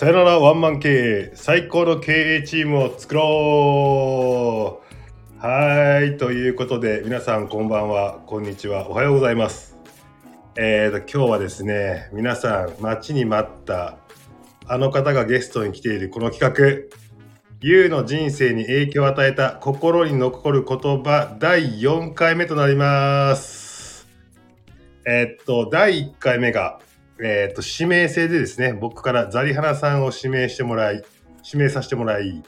さよならワンマン経営最高の経営チームを作ろう。はいということで皆さんこんばんは。こんにちは。おはようございます。えーと今日はですね皆さん待ちに待ったあの方がゲストに来ているこの企画。YOU の人生に影響を与えた心に残る言葉第4回目となります。えっと第1回目がえーと指名制でですね僕からザリハナさんを指名してもらい指名させてもらい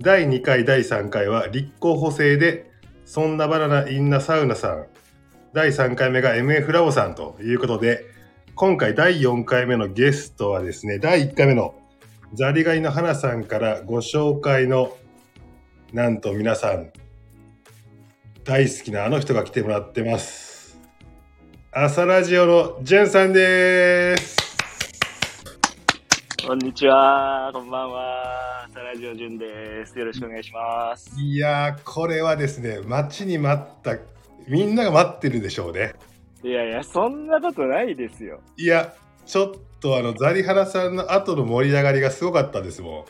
第2回第3回は立候補制でそんなバナナインナサウナさん第3回目が MF ラボさんということで今回第4回目のゲストはですね第1回目のザリガニの花さんからご紹介のなんと皆さん大好きなあの人が来てもらってます。朝ラジオのじゅんさんですこんにちは、こんばんは。サラジオジュンです。よろしくお願いします。いやーこれはですね待ちに待ったみんなが待ってるでしょうねいやいや、そんなことないですよ。いやちょっとあのザリハナさんの後の盛り上がりがすごかったですもん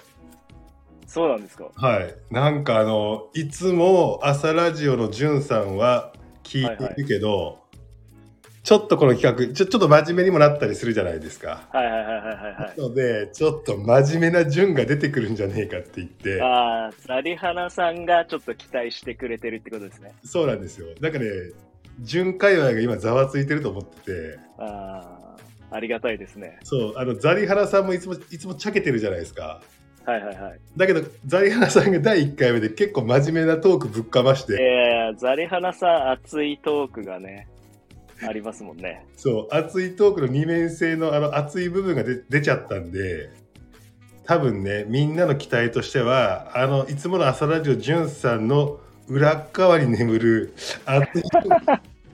そうなんですか？はい。なんかあの、いつも朝ラジオのじゅんさんは聞いているけど、ちょっとこの企画ちょ、ちょっと真面目にもなったりするじゃないですか。はいはいはいはいはい。ので、ちょっと真面目なじゅんが出てくるんじゃねえかって言って、ああ、ザリハナさんがちょっと期待してくれてるってことですね。そうなんですよ。なんかね、じゅん界隈が今ざわついてると思ってて、ああ、ありがたいですね。そう、あの、ザリハナさんもいつも、いつもちゃけてるじゃないですか。はいはいはい。だけど、ザリハナさんが第1回目で結構真面目なトークぶっかましいて、やいや、ザリハナさん熱いトークがね、ありますもんね。そう、熱いトークの二面性のあの熱い部分が出出ちゃったんで、多分ね、みんなの期待としては、あの、いつもの朝ラジオじゅんさんの裏側に眠る熱い、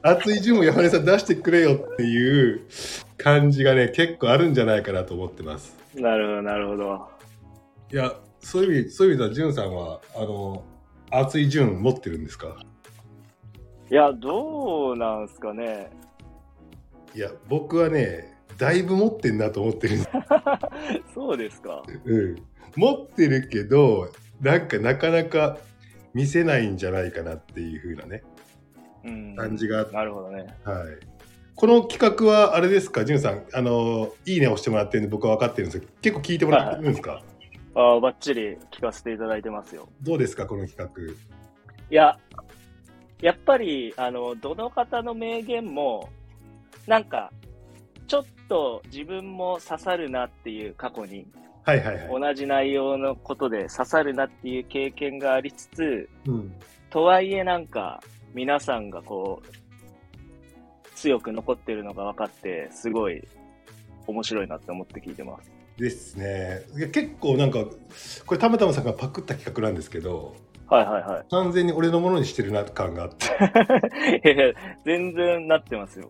熱い順 を山根さん出してくれよっていう感じがね、結構あるんじゃないかなと思ってます。なるほど、なるほど。いや、そういう意味、そういう意味ではじゅんさんは、あの、熱い順持ってるんですか？いや、どうなんすかね。いや、僕はね、だいぶ持ってんなと思ってる そうですか。うん、持ってるけどなんかなかなか見せないんじゃないかなっていう風なねうん。感じがあって、なるほどね。はい、この企画はあれですか？じゅんさんあのいいね押してもらってるんで僕は分かってるんですけど結構聞いてもらってるんですか、ああ、ばっちり聞かせていただいてますよ。どうですかこの企画？いや、やっぱり、あの、どの方の名言も、なんか、ちょっと自分も刺さるなっていう過去に、はいはいはい、同じ内容のことで刺さるなっていう経験がありつつ、うん、とはいえなんか、皆さんがこう、強く残ってるのが分かって、すごい面白いなって思って聞いてます。ですね。結構なんかこれたまたまさんがパクった企画なんですけどはいはいはい。完全に俺のものにしてるな感があって いやいや全然なってますよ。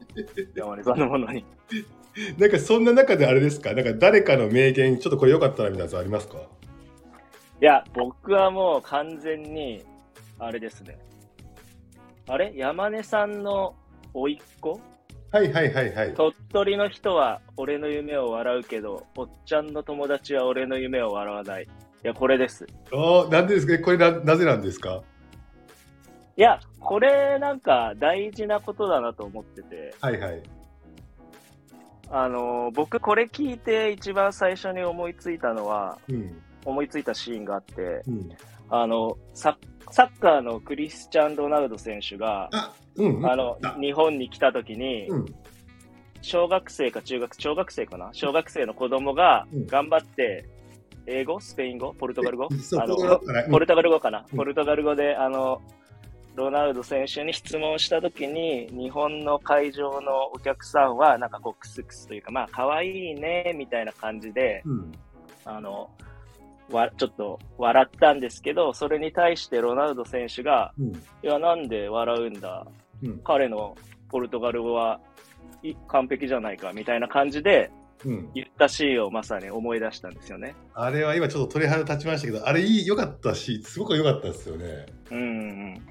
山根さんのものに。なんかそんな中であれですか？なんか誰かの名言ちょっとこれ良かったなみたいなやつありますか？いや、僕はもう完全に、あれですね。あれ？山根さんの甥っ子？はいはいはいはい鳥取の人は俺の夢を笑うけど、おっちゃんの友達は俺の夢を笑わない。いや、これです。ああ、なんでですか？これな、なぜなんですか？いや、これなんか大事なことだなと思ってて、はいはい。あのー僕これ聞いて一番最初に思いついたのは、うん。思いついたシーンがあって、うん。あの、ササッカーのクリスチャン・ロナウド選手が、あ、うん。あのあ、日本に来た時に、うん。小学生か中学、小学生かな？小学生の子供がうん頑張って、英語？スペイン語？ポルトガル語？あのポルトガル語かな、うんポルトガル語で、あの、ロナウド選手に質問したときに、日本の会場のお客さんは、なんかこう、クスクスというか、まあ、可愛いね、みたいな感じで、うん。あの、わ、ちょっと笑ったんですけど、それに対してロナウド選手が、うん。いや、なんで笑うんだ？うん。彼のポルトガル語はい完璧じゃないかみたいな感じでうん。言ったシーンをまさに思い出したんですよね。あれは今ちょっと鳥肌立ちましたけど、あれいい、良かったし、すごく良かったですよね。うんうん。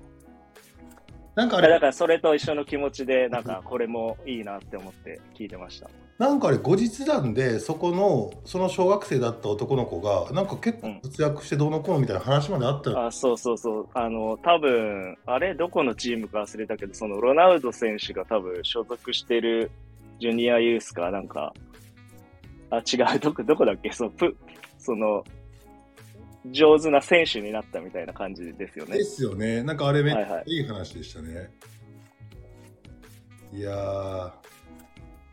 なんかあれ、だからそれと一緒の気持ちで、なんかこれもいいなって思って聞いてました。なんかあれ後日談でそこのその小学生だった男の子がなんか結構活躍してどうのこうのみたいな話まであったよ、あそうそうそう。あの、多分あれ、どこのチームか忘れたけど、そのロナウド選手が多分所属してるジュニアユースか、なんか、あ、違う、どこ、どこだっけ？そう、プ、その、上手な選手になったみたいな感じですよねで。すよねなんかあれめっちはいはいゃいい話でしたね、い、やー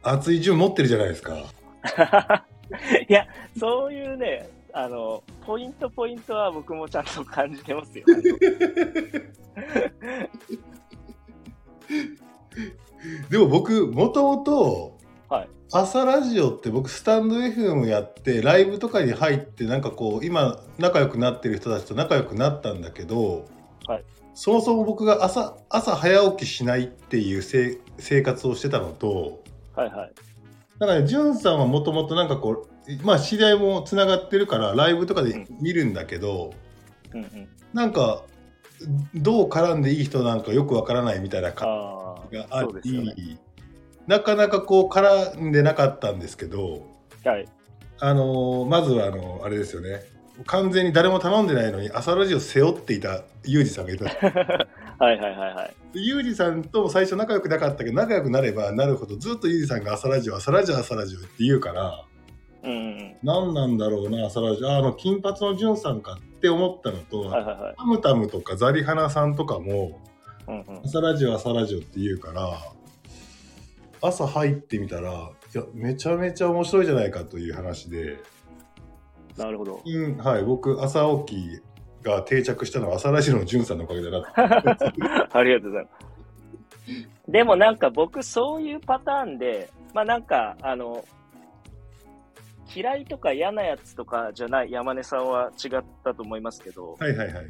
熱い順持ってるじゃないですか いや、そういうね、あの、ポイントポイントは僕もちゃんと感じてますよ。でも僕もともとはい。朝ラジオって僕スタンド FM やってライブとかに入ってなんかこう今仲良くなってる人たちと仲良くなったんだけど、はいそもそも僕が朝朝早起きしないっていうせい生活をしてたのとはいはい。なんかね、じゅんさんはもともとなんかこう、まあ知り合いもつながってるからライブとかで見るんだけど、うんうん。なんかどう絡んでいい人なんかよくわからないみたいな感じがあそうですよね。り、なかなかこう絡んでなかったんですけど、はい。あのーまずはあのあれですよね完全に誰も頼んでないのに朝ラジオ背負っていたユージさんがいた はいはいはいはい。ユージさんとも最初仲良くなかったけど仲良くなればなるほどずっとユージさんが朝ラジオ朝ラジオ朝ラジオって言うからうんうん何なんだろうな朝ラジオああの金髪のじゅんさんかって思ったのと、うん。はいはいはい。タムタムとかザリハナさんとかもうんうん。朝ラジオ朝ラジオって言うから朝入ってみたらいやめちゃめちゃ面白いじゃないかという話で。なるほど。うん、はい、僕、朝起きが定着したのは朝ラジオのじゅんさんのおかげだな。ありがとうございます。でもなんか僕そういうパターンで、まあなんかあの、嫌いとか嫌なやつとかじゃない山根さんは違ったと思いますけど、はいはいはい。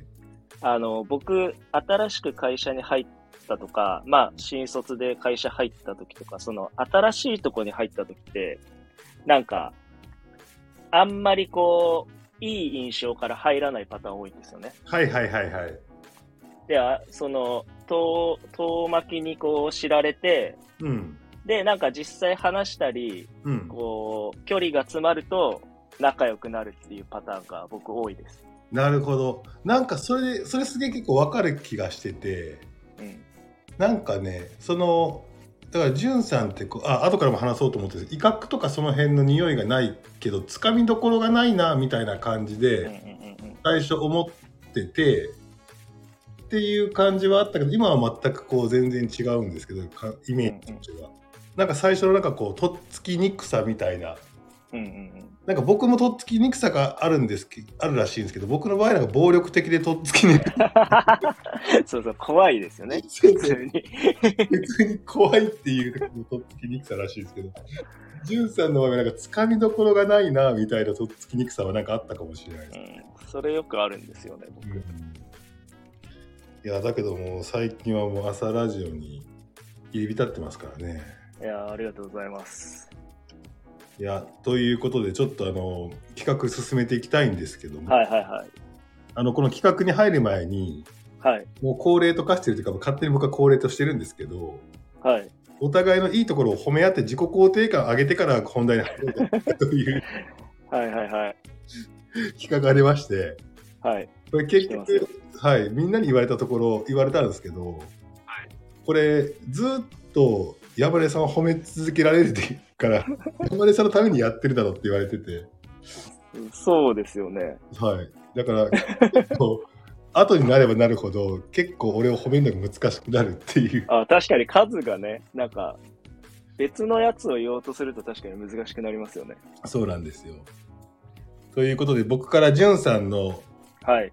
あの、僕、新しく会社に入ったとか、まあ、新卒で会社入った時とか、その、新しいとこに入った時って、なんか、あんまりこう、いい印象から入らないパターン多いんですよね。はいはいはいはい。で、あその、遠、遠巻きにこう知られて、うん。で、なんか実際話したり、うん。こう、距離が詰まると、仲良くなるっていうパターンが僕多いです。なるほど。なんかそれで、それすげえ結構わかる気がしてて、うん。なんかね、その、だから、んさんってこう、あ、後からも話そうと思ってる威嚇とかその辺の匂いがないけど、つかみどころがないな、みたいな感じで。最初思ってて、っていう感じはあったけど、今は全くこう全然違うんですけど、かイメージとしては。なんか最初のなんかこう、とっつきにくさみたいな、うんうんうん。なんか僕もとっつきにくさがあるんですけあるらしいんですけど、僕の場合なんか暴力的でとっつきにく そうそう、怖いですよね。普通に。普通に怖いっていうとっつきにくさらしいですけど、じゅんさんの場合はなんかつかみどころがないなみたいなとっつきにくさはなんかあったかもしれないです。うん、それよくあるんですよね、僕。うんいやだけどもう最近はもう朝ラジオに入り浸ってますからね。いや、ありがとうございます。いやということでちょっとあの企画進めていきたいんですけども、はいはいはい。あのこの企画に入る前にはい。もう恒例と化してるというか勝手に僕は恒例としてるんですけどはい。お互いのいいところを褒め合って自己肯定感上げてから本題に入ろうという はいはいはい。企画がありましてはい。これ結局はいみんなに言われたところ言われたんですけど、これずっと山根さんを褒め続けられるから山根さんのためにやってるだろうって言われてて。そうですよね。はい。だから、後になればなるほど、結構俺を褒めるのが難しくなるっていう。あ、確かに数がね、なんか、別のやつを言おうとすると確かに難しくなりますよね。そうなんですよ。ということで、僕からじゅんさんのはい。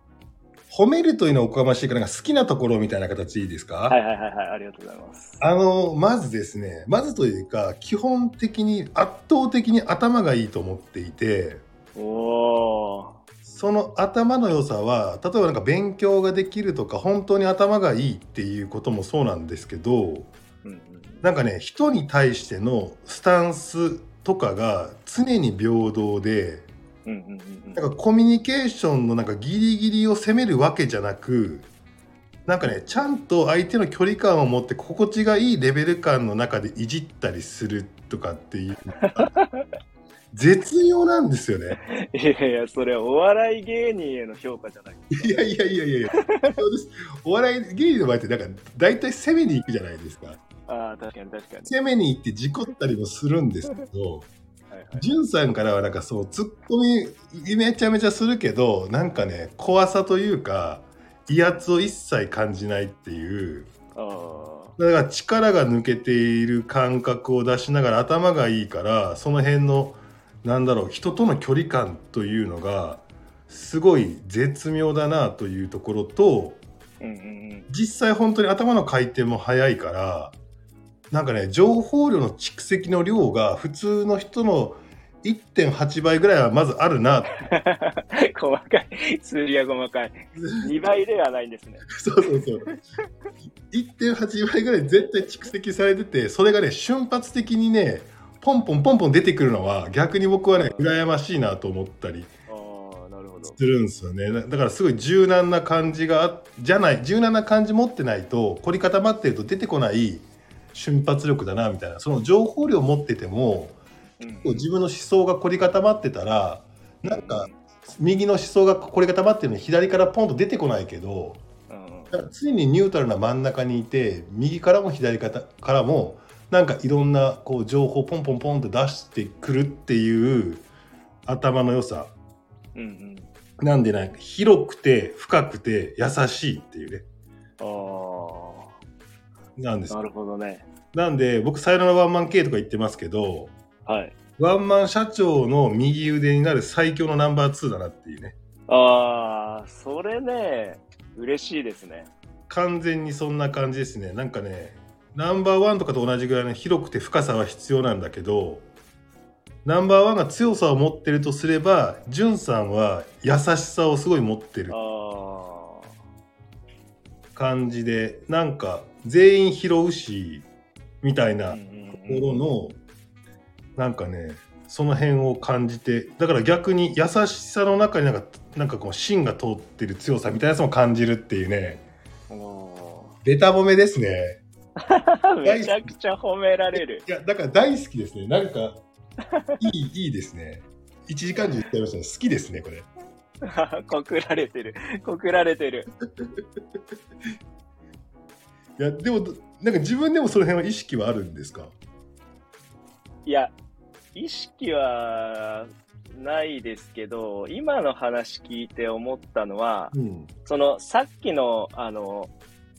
褒めるというのはおこがましいから、好きなところみたいな形でいいですか、はいはいはいはい。ありがとうございます。あの、まずですね、まずというか、基本的に、圧倒的に頭がいいと思っていて、おー。その頭の良さは、例えばなんか勉強ができるとか、本当に頭がいいっていうこともそうなんですけど、うんうんなんかね人に対してのスタンスとかが常に平等でなんかコミュニケーションのなんかギリギリを攻めるわけじゃなくなんかねちゃんと相手の距離感を持って心地がいいレベル感の中でいじったりするとかっていう 絶妙なんですよね。いやいや、それはお笑い芸人への評価じゃない。いやいやいやいやいやそうですお笑い芸人の場合ってなんか大体攻めに行くじゃないですか。ああ、確かに確かに。攻めに行って事故ったりもするんですけど。はいはい、ジュンさんからはなんかそうツッコミめちゃめちゃするけどなんかね怖さというか威圧を一切感じないっていう。あだから力が抜けている感覚を出しながら頭がいいからその辺のなんだろう人との距離感というのがすごい絶妙だなというところとーうんうんうん。実際本当に頭の回転も速いからなんかね情報量の蓄積の量が普通の人の1.8倍ぐらいはまずあるな 細かい。数字が細かい。2倍ではないんですね。そうそうそう1.8倍ぐらい絶対蓄積されててそれがね瞬発的にねポンポンポンポン出てくるのは逆に僕はね羨ましいなと思ったり。するんですよねだだからすごい柔軟な感じがあじゃない柔軟な感じ持ってないと凝り固まってると出てこない瞬発力だなみたいな。その情報量持っててもうん。自分の思想が凝り固まってたらなんか右の思想が凝り固まってるのに左からポンと出てこないけど常にニュートラルな真ん中にいて右からも左からもなんかいろんなこう情報ポンポンポンと出してくるっていう頭の良さ。うんうん。なんでなんか広くて深くて優しいっていうね。ああ、なんですなるほどね。なんで僕さよならワンマン系とか言ってますけどはい。ワンマン社長の右腕になる最強のナンバー2だなっていうねああ、それね、嬉しいですね。完全にそんな感じですねなんかねナンバーワンとかと同じぐらいの広くて深さは必要なんだけどナンバーワンが強さを持ってるとすればジュンさんは優しさをすごい持ってるあ感じでなんか全員拾うしみたいあ。なとうんうんころのなんかねその辺を感じてだから逆に優しさの中になんかなんかこう芯が通ってる強さみたいなやつも感じるっていうねベタ褒めですねー めちゃくちゃ褒められる。いやだから大好きですねなんかいいいいですね1時間中言ってましたね好きですねこれ 告られてる。告られてる。いやでもなんか自分でもその辺は意識はあるんですか？いや、意識はないですけど、今の話聞いて思ったのは、うん。そのさっきの、あの、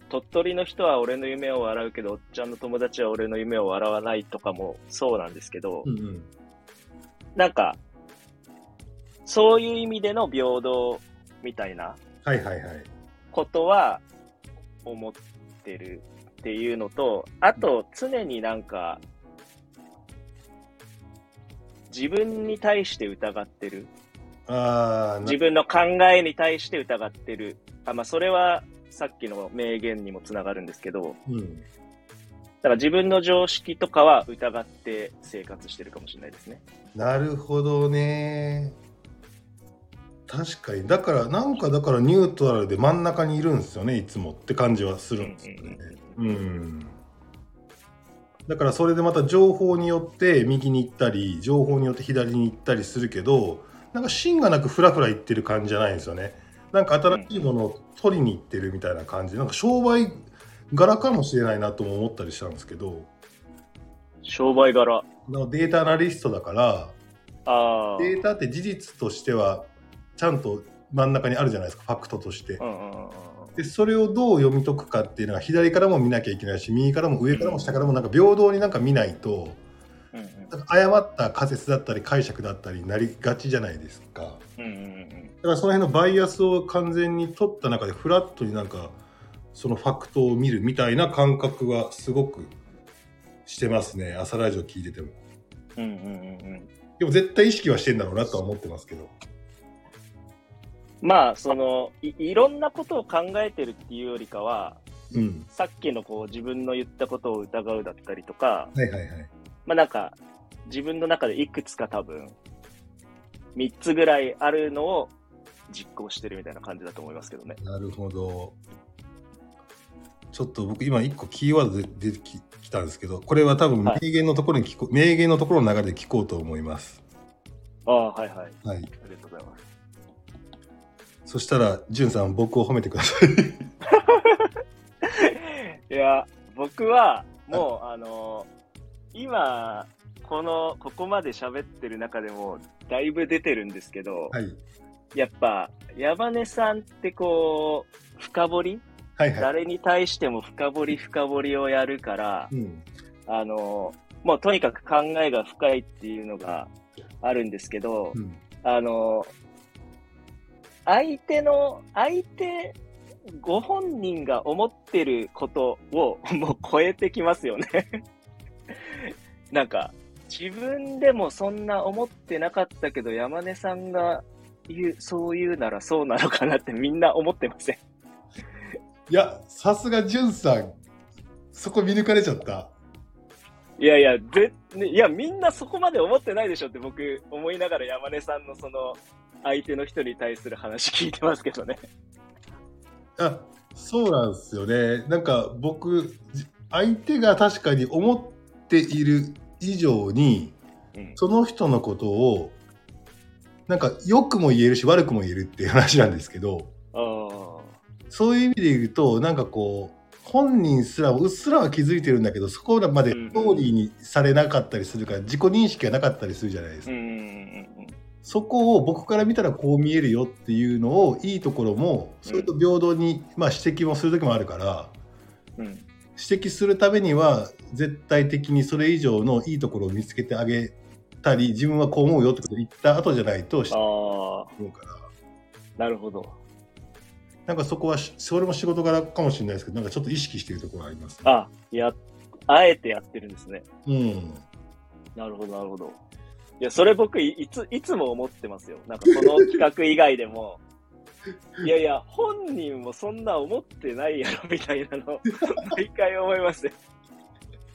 鳥取の人は俺の夢を笑うけど、おっちゃんの友達は俺の夢を笑わないとかもそうなんですけど、うんうん。なんか、そういう意味での平等みたいなことは思ってるっていうのと、あと常になんか、自分に対して疑ってる。ああ自分の考えに対して疑ってる。あ、まあ、それはさっきの名言にもつながるんですけど、うんだから自分の常識とかは疑って生活してるかもしれないですね。なるほどね確かに。だからなんかだからニュートラルで真ん中にいるんですよねいつもって感じはするんですよね。うんだからそれでまた情報によって右に行ったり情報によって左に行ったりするけどなんか芯がなくフラフラ行ってる感じじゃないんですよね。なんか新しいものを取りに行ってるみたいな感じ。なんか商売柄かもしれないなとも思ったりしたんですけど。商売柄。データアナリストだから。データって事実としてはちゃんと真ん中にあるじゃないですかファクトとして。でそれをどう読み解くかっていうのは左からも見なきゃいけないし右からも上からも下からもなんか平等になんか見ないとうんうん。誤った仮説だったり解釈だったりになりがちじゃないですか。だからその辺のバイアスを完全に取った中でフラットになんかそのファクトを見るみたいな感覚はすごくしてますね朝ラジオ聞いてても。うんうんうんうん。でも絶対意識はしてんだろうなとは思ってますけどまあ、そのい、いろんなことを考えてるっていうよりかは、うんさっきのこう自分の言ったことを疑うだったりとか、はいはいはいまあなんか、自分の中でいくつか多分、3つぐらいあるのを実行してるみたいな感じだと思いますけどね。なるほど。ちょっと僕今一個キーワードで出てききたんですけど、これは多分はい名言のところに聞こう、名言のところの流れで聞こうと思います。ああ、はいはい。はい。ありがとうございます。そしたら、じゅんさん、僕を褒めてください。いや、僕は、もう、あの今、この、ここまで喋ってる中でも、だいぶ出てるんですけど、はい。やっぱ、山根さんってこう、深掘り？はいはい。誰に対しても深掘り深掘りをやるから、うん。あのもうとにかく考えが深いっていうのがあるんですけど、うん。あの相手の、相手、ご本人が思ってることを もう超えてきますよね。なんか、自分でもそんな思ってなかったけど、山根さんが言う、そう言うならそうなのかなってみんな思ってません？いや、さすがじゅんさん、そこ見抜かれちゃった。いやいや、ぜ、ね、いや、みんなそこまで思ってないでしょって僕思いながら山根さんのその、相手の人に対する話聞いてますけどね。あ、そうなんですよね。なんか僕、じ相手が確かに思っている以上に、うん。その人のことを、なんか良くも言えるし悪くも言えるっていう話なんですけど、ああ。そういう意味で言うと、なんかこう、本人すらもうっすらは気づいてるんだけど、そこまでストーリーにされなかったりするから、自己認識がなかったりするじゃないですか。そこを僕から見たらこう見えるよっていうのを、いいところも、それと平等に、まあ指摘もする時もあるから。指摘するためには、絶対的にそれ以上のいいところを見つけてあげたり、自分はこう思うよってことを言った後じゃないと、思うから。なるほど。なんかそこはし、それも仕事柄かもしれないですけど、なんかちょっと意識しているところがあります、ね。あ、や、あえてやってるんですね。うん。なるほど、なるほど。いや、それ僕い、いつ、いつも思ってますよ。なんかこの企画以外でも。いやいや、本人もそんな思ってないやろ、みたいなの、毎回思いますよ。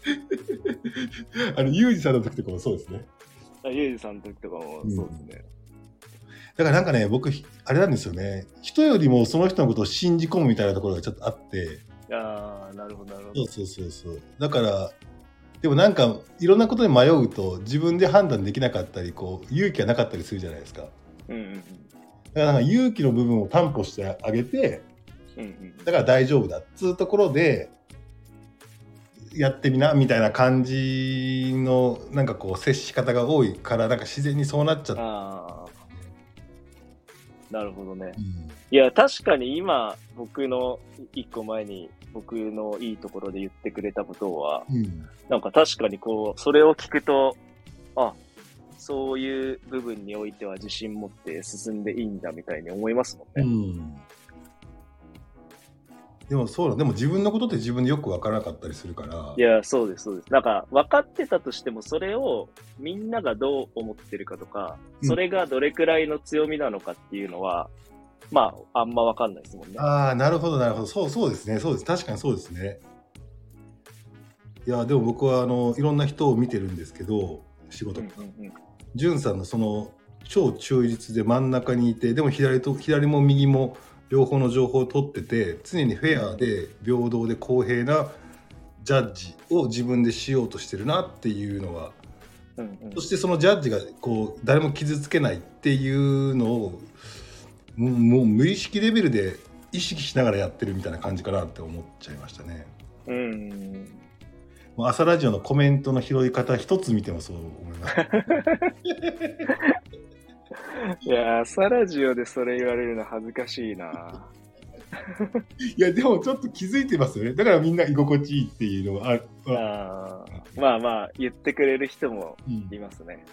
あの、ユージさんの時とかもそうですね。あゆうじさんの時とかもうんそうですね。だからなんかね、僕、あれなんですよね。人よりもその人のことを信じ込むみたいなところがちょっとあって、ああ、なるほど、なるほど。そうそうそうそう。だから、でもなんか、いろんなことに迷うと、自分で判断できなかったり、こう、勇気がなかったりするじゃないですか。うんうんだからなんか勇気の部分を担保してあげて、うん。うんうん。だから大丈夫だっつうところで、やってみなみたいな感じのなんかこう接し方が多いからなんか自然にそうなっちゃって、ああ。なるほどね。うんいや、確かに今、僕の一個前に、僕のいいところで言ってくれたことは、うんなんか確かにこう、それを聞くと、あ、そういう部分においては自信持って進んでいいんだみたいに思いますもんうね。んでもそうだ。でも自分のことって自分でよく分からなかったりするから。いや、そうです、そうです。なんか、分かってたとしても、それをみんながどう思ってるかとか、うん。それがどれくらいの強みなのかっていうのは、まあ、あんま分かんないですもんね。ああなるほどなるほど。そうそうですね。そうです。確かにそうですね。いやでも僕はあのいろんな人を見てるんですけど仕事。うんうんんさんのその超中立で真ん中にいてでも左と左も右も両方の情報を取ってて常にフェアで平等で公平なジャッジを自分でしようとしてるなっていうのはうんうんそしてそのジャッジがこう誰も傷つけないっていうのをもう無意識レベルで意識しながらやってるみたいな感じかなって思っちゃいましたね。うん。朝ラジオのコメントの拾い方一つ見てもそう思います。いや、朝ラジオでそれ言われるの恥ずかしいな。いやでもちょっと気づいてますよね。だからみんな居心地いいっていうのがあまあまあ、言ってくれる人もうんいますね。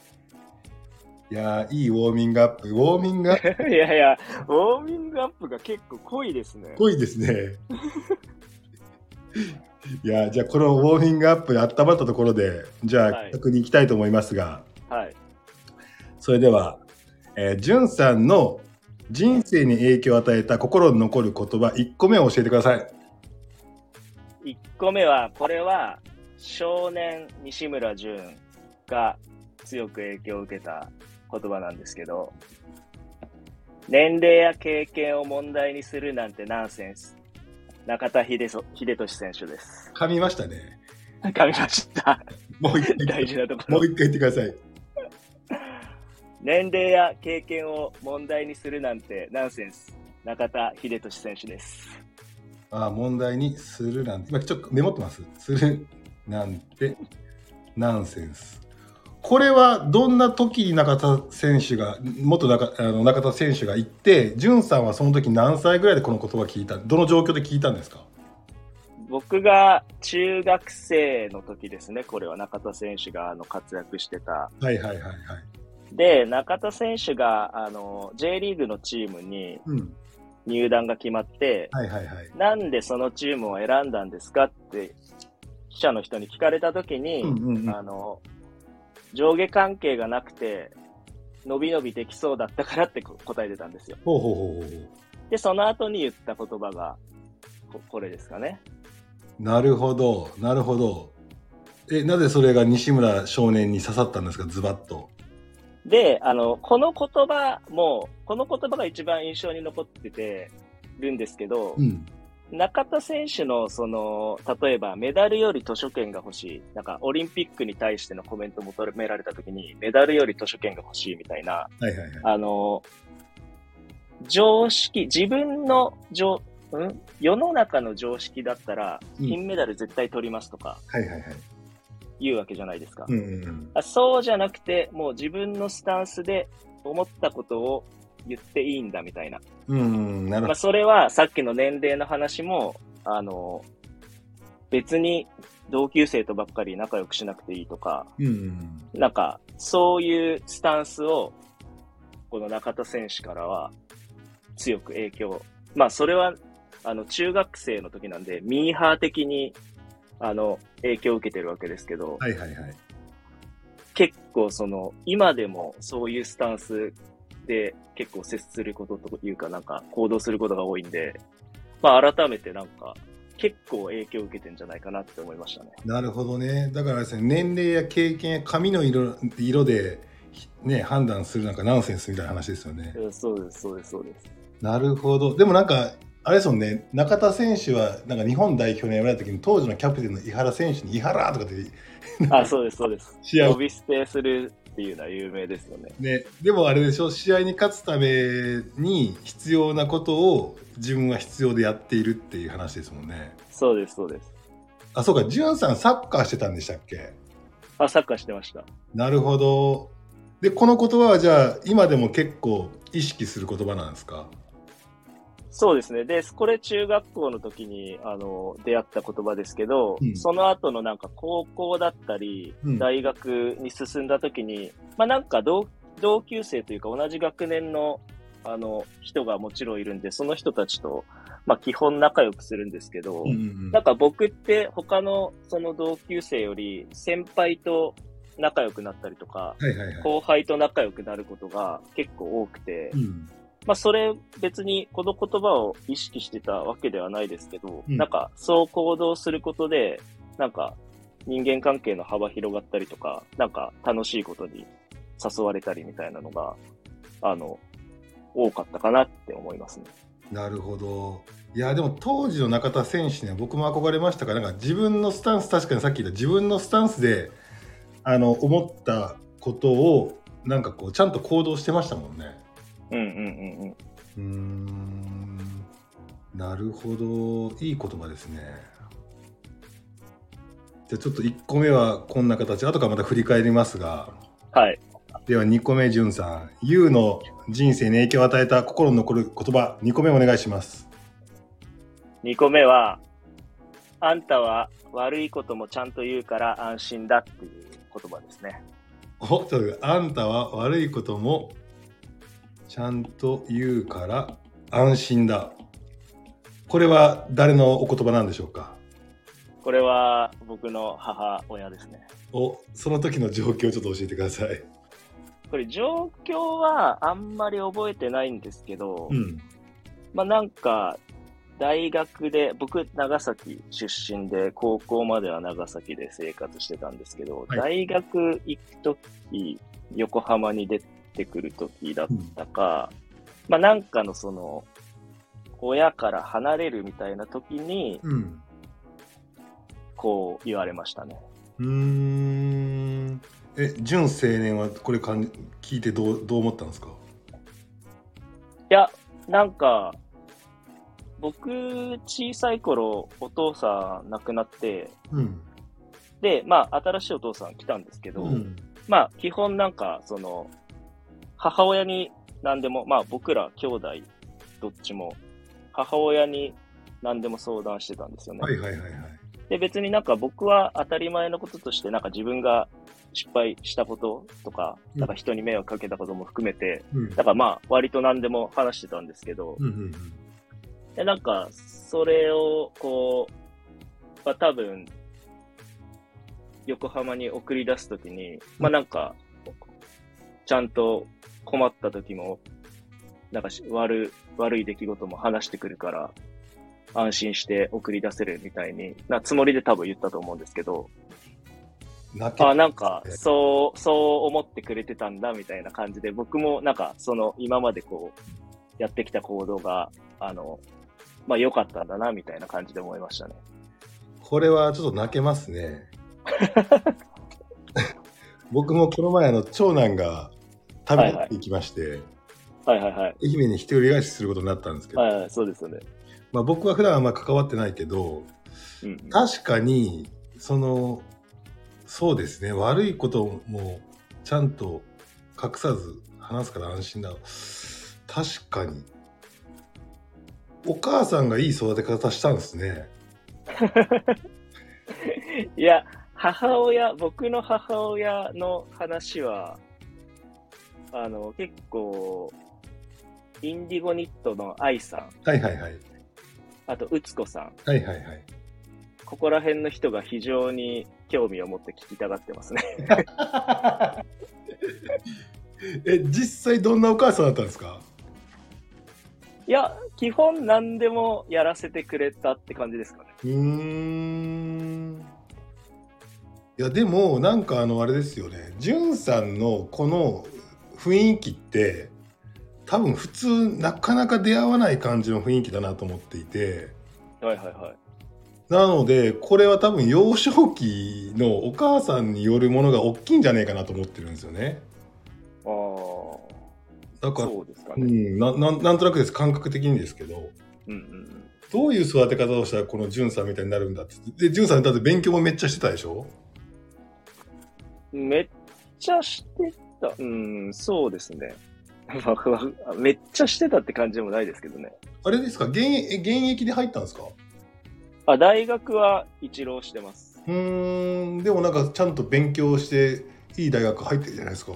いやーいいウォーミングアップ。ウォーミングアップ いやいや、ウォーミングアップが結構濃いですね。濃いですね。いやーじゃあこのウォーミングアップで温まったところでじゃあはい企画に行きたいと思いますが、はい。それでは、えー、じゅんさんの人生に影響を与えた心に残る言葉1個目を教えてください。1個目は、これは、少年西村淳が強く影響を受けた言葉なんですけど、年齢や経験を問題にするなんてナンセンス。中田秀そ秀俊選手です。噛みましたね。噛みました。もう一回 大事なところもう。一回言ってください。年齢や経験を問題にするなんてナンセンス。中田秀俊選手です。ああ、問題にするなんて、今ちょっとメモってます？するなんて、ナンセンス。これはどんな時に中田選手が、元中あの中田選手が行って、潤さんはその時何歳ぐらいでこの言葉聞いた、どの状況で聞いたんですか？僕が中学生の時ですね、これは中田選手があの活躍してた。はいはいはいはい。で、中田選手があの J リーグのチームにうん。入団が決まって、はいはいはい。なんでそのチームを選んだんですかって記者の人に聞かれた時に、うんうんうん。あの、上下関係がなくて、伸び伸びできそうだったからって答えてたんですよ。ほうほうほうほうほで、その後に言った言葉が、ここれですかね。う。なるほど、なるほど。え、なぜそれが西村少年に刺さったんですか、ズバッと。で、あの、この言葉も、この言葉が一番印象に残っててるんですけど、うん。中田選手の、その、例えばメダルより図書券が欲しい。なんか、オリンピックに対してのコメントを求められた時に、メダルより図書券が欲しいみたいな、はいはいはい。あの、常識、自分の常、ん？世の中の常識だったら、うん金メダル絶対取りますとかはいはいはい。言うわけじゃないですか。うんそうじゃなくて、もう自分のスタンスで思ったことを言っていいんだみたいな。うんうん、なるまあ。それはさっきの年齢の話も、あの、別に同級生とばっかり仲良くしなくていいとか、うんうんなんか、そういうスタンスを、この中田選手からは強く影響。まあ、それは、あの、中学生の時なんで、ミーハー的に、あの、影響を受けてるわけですけど、はいはいはい。結構その、今でもそういうスタンスで結構接することというか、なんか行動することが多いんで、まあ改めてなんか、結構影響を受けてんじゃないかなって思いましたね。なるほどね。だからですね、年齢や経験や髪の色色で、ね、判断するなんかナンセンスみたいな話ですよね。うんそうです、そうです、そうです。なるほど。でもなんか、あれですもんね、中田選手はなんか日本代表に選ばれた時に当時のキャプテンの井原選手に井原とかって あ、そうです、そうです。試合を呼び捨てするっていうのは有名ですよね。ね、でもあれでしょ試合に勝つために必要なことを自分は必要でやっているっていう話ですもんね。そうです、そうです。あ、そうか、潤さんサッカーしてたんでしたっけ？あ、サッカーしてました。なるほど。で、この言葉はじゃあ今でも結構意識する言葉なんですか？そうですね。で、これ中学校の時に、あの、出会った言葉ですけど、うんその後のなんか高校だったり、うん大学に進んだ時に、まあなんか同同級生というか同じ学年の、あの、人がもちろんいるんで、その人たちと、まあ基本仲良くするんですけど、うんうんなんか僕って他のその同級生より先輩と仲良くなったりとか、はいはいはい。後輩と仲良くなることが結構多くて、うんまあ、それ別にこの言葉を意識してたわけではないですけど、うんなんかそう行動することで、なんか人間関係の幅広がったりとか、なんか楽しいことに誘われたりみたいなのが、あの、多かったかなって思いますね。なるほど。いや、でも当時の中田選手には僕も憧れましたから、なんか自分のスタンス、確かにさっき言った自分のスタンスで、あの、思ったことを、なんかこう、ちゃんと行動してましたもんね。うんうんうんうん。うーん。なるほど。いい言葉ですね。じゃあちょっと1個目はこんな形、後からまた振り返りますが、はい。では2個目、じゅんさん。ゆうの人生に影響を与えた心に残る言葉、2個目お願いします。2個目は、あんたは悪いこともちゃんと言うから安心だっていう言葉ですね。おちょっとあんたは悪いこともちゃんと言うから安心だ。これは誰のお言葉なんでしょうか？これは僕の母親ですね。お、その時の状況をちょっと教えてください。これ状況はあんまり覚えてないんですけど、うん。まあなんか、大学で、僕長崎出身で、高校までは長崎で生活してたんですけど、はい大学行くとき、横浜に出てくるときだったか、まあなんかのその、親から離れるみたいな時に、うん。こう言われましたね。うーん。え、純青年はこれかん聞いてどうどう思ったんですか？いや、なんか、僕、小さい頃、お父さん亡くなって、うん。で、まあ、新しいお父さん来たんですけど、うん。まあ、基本なんか、その、母親に何でも、まあ、僕ら兄弟、どっちも、母親に何でも相談してたんですよね。はいはいはいはい。で、別になんか僕は当たり前のこととして、なんか自分が失敗したこととか、うんなんか人に迷惑かけたことも含めて、うん。だからまあ、割と何でも話してたんですけど、うんうんで、なんか、それを、こう、まあ多分、横浜に送り出すときに、まあなんか、ちゃんと困った時も、なんかし悪、悪い出来事も話してくるから、安心して送り出せるみたいになつもりで多分言ったと思うんですけど、あ、なんか、そう、そう思ってくれてたんだみたいな感じで、僕もなんか、その、今までこう、やってきた行動が、あの、まあ良かったんだな、みたいな感じで思いましたね。これはちょっと泣けますね。僕もこの前あの長男が旅立っていきまして、はいはいはい。愛媛に一人暮らしすることになったんですけど、はいはい、そうですよね。まあ、僕は普段あんま関わってないけどうん。確かにそのそうですね。悪いこともちゃんと隠さず話すから安心だ。確かに。お母さんがいい育て方したんですね。いや、母親、僕の母親の話は、あの、結構、インディゴニットの愛さん、はいはいはい。あと、うつこさん、はいはいはい。ここら辺の人が非常に興味を持って聞きたがってますね。え実際どんなお母さんだったんですか？いや、基本何でもやらせてくれたって感じですかね。うーん。いやでもなんかあのあれですよね。じゅんさんのこの雰囲気って多分普通なかなか出会わない感じの雰囲気だなと思っていて。はいはいはい。なのでこれは多分幼少期のお母さんによるものが大きいんじゃねえかなと思ってるんですよね。ああ、だからそうですかね。うん、ななんなんとなくです。感覚的にですけど。うんうんどういう育て方をしたらこのじゅんさんみたいになるんだって。でじゅんさんだって勉強もめっちゃしてたでしょ？うん。めっちゃしてた。うん、そうですね。めっちゃしてたって感じでもないですけどね。あれですか？現役現役で入ったんですか？あ、大学は一浪してます。うーんでもなんかちゃんと勉強していい大学入ってるじゃないですか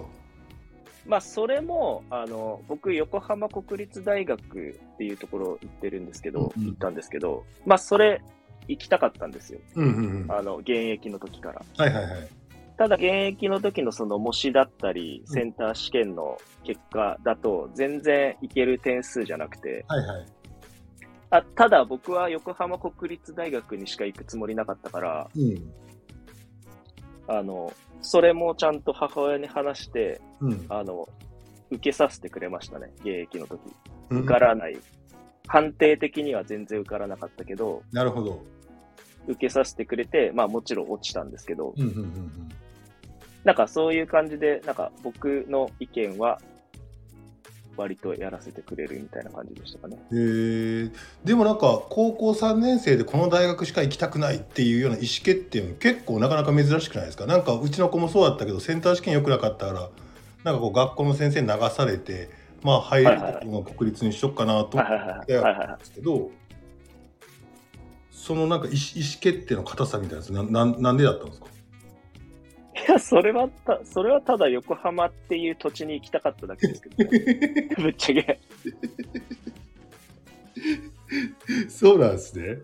まあ、それも、あの、僕、横浜国立大学っていうところ行ってるんですけど、うんうん行ったんですけど、まあ、それ、行きたかったんですよ。うんうんうんはあの、現役の時から。いはいはいただ、現役の時のその模試だったり、センター試験の結果だと、全然いける点数じゃなくて、はいはい。あただ僕は横浜国立大学にしか行くつもりなかったから、うん。あの、それもちゃんと母親に話して、うん。あの、受けさせてくれましたね、現役の時。うん。受からない。判定的には全然受からなかったけど、なるほど。受けさせてくれて、まあもちろん落ちたんですけど、うんうんうんなんかそういう感じで、なんか僕の意見は、割とやらせてくれるみたいな感じでしたかね。うんへえでもなんか高校3年生でこの大学しか行きたくないっていうような意思決定も結構なかなか珍しくないですか？なんかうちの子もそうだったけどセンター試験良くなかったからなんかこう学校の先生に流されてまあ入れるところの国立にしよっかなと思ったんですけどそのなんか意思決定の硬さみたいなやつななんなんでだったんですか？いや、それはた、それはただ横浜っていう土地に行きたかっただけですけどね。ぶっちゃけ。そうなんですね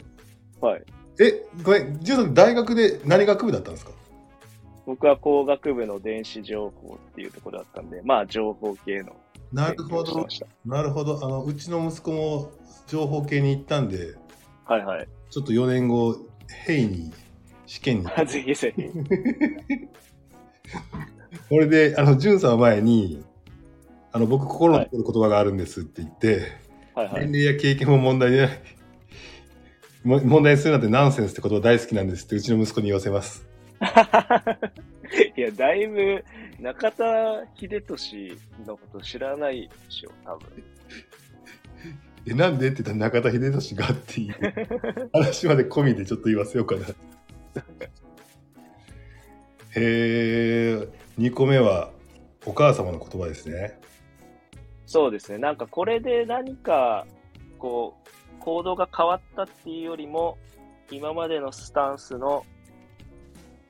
はい。えごめんジュンさん大学で何学部だったんですか？僕は工学部の電子情報っていうところだったんで、まあ情報系のな勉るほど。なるほどあのうちの息子も情報系に行ったんではいはい。ちょっと4年後ヘイに試験にぜひぜひ。これであのジュンさんは前にあの僕心に残る言葉があるんですって言って、はいはい。年齢や経験も問題でない。も問題にするなんてナンセンスってことを大好きなんですってうちの息子に言わせます。いや、だいぶ、中田秀俊のこと知らないでしょ、多分。え、なんでって言ったら中田秀俊がっていう話まで込みでちょっと言わせようかな。へえ、2個目はお母様の言葉ですね。そうですね。なんかこれで何か、こう、行動が変わったっていうよりも、今までのスタンスの、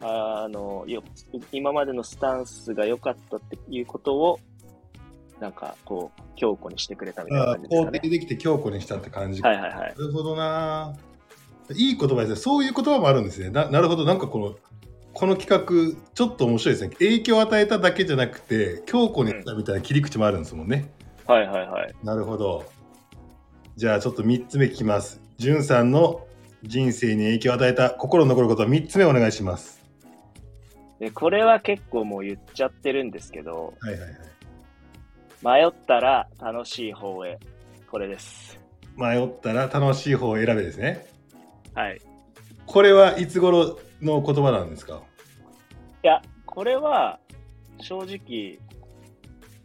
あの、よ、今までのスタンスが良かったっていうことを、なんか、こう、強固にしてくれたみたいな感じですかね。肯定できて強固にしたって感じ。はいはいはい。なるほどな。いい言葉ですね。そういう言葉もあるんですね。ななるほど。なんかこの、この企画、ちょっと面白いですね。影響を与えただけじゃなくて、強固にしたみたいな切り口もあるんですもんね。はいはいはい。なるほど。じゃあちょっと3つ目聞きます。じゅんさんの人生に影響を与えた心に残ることは3つ目お願いします。で、これは結構もう言っちゃってるんですけど、はいはいはい。迷ったら楽しい方へ。これです。迷ったら楽しい方を選べですね。はい。これはいつ頃の言葉なんですか？いや、これは、正直、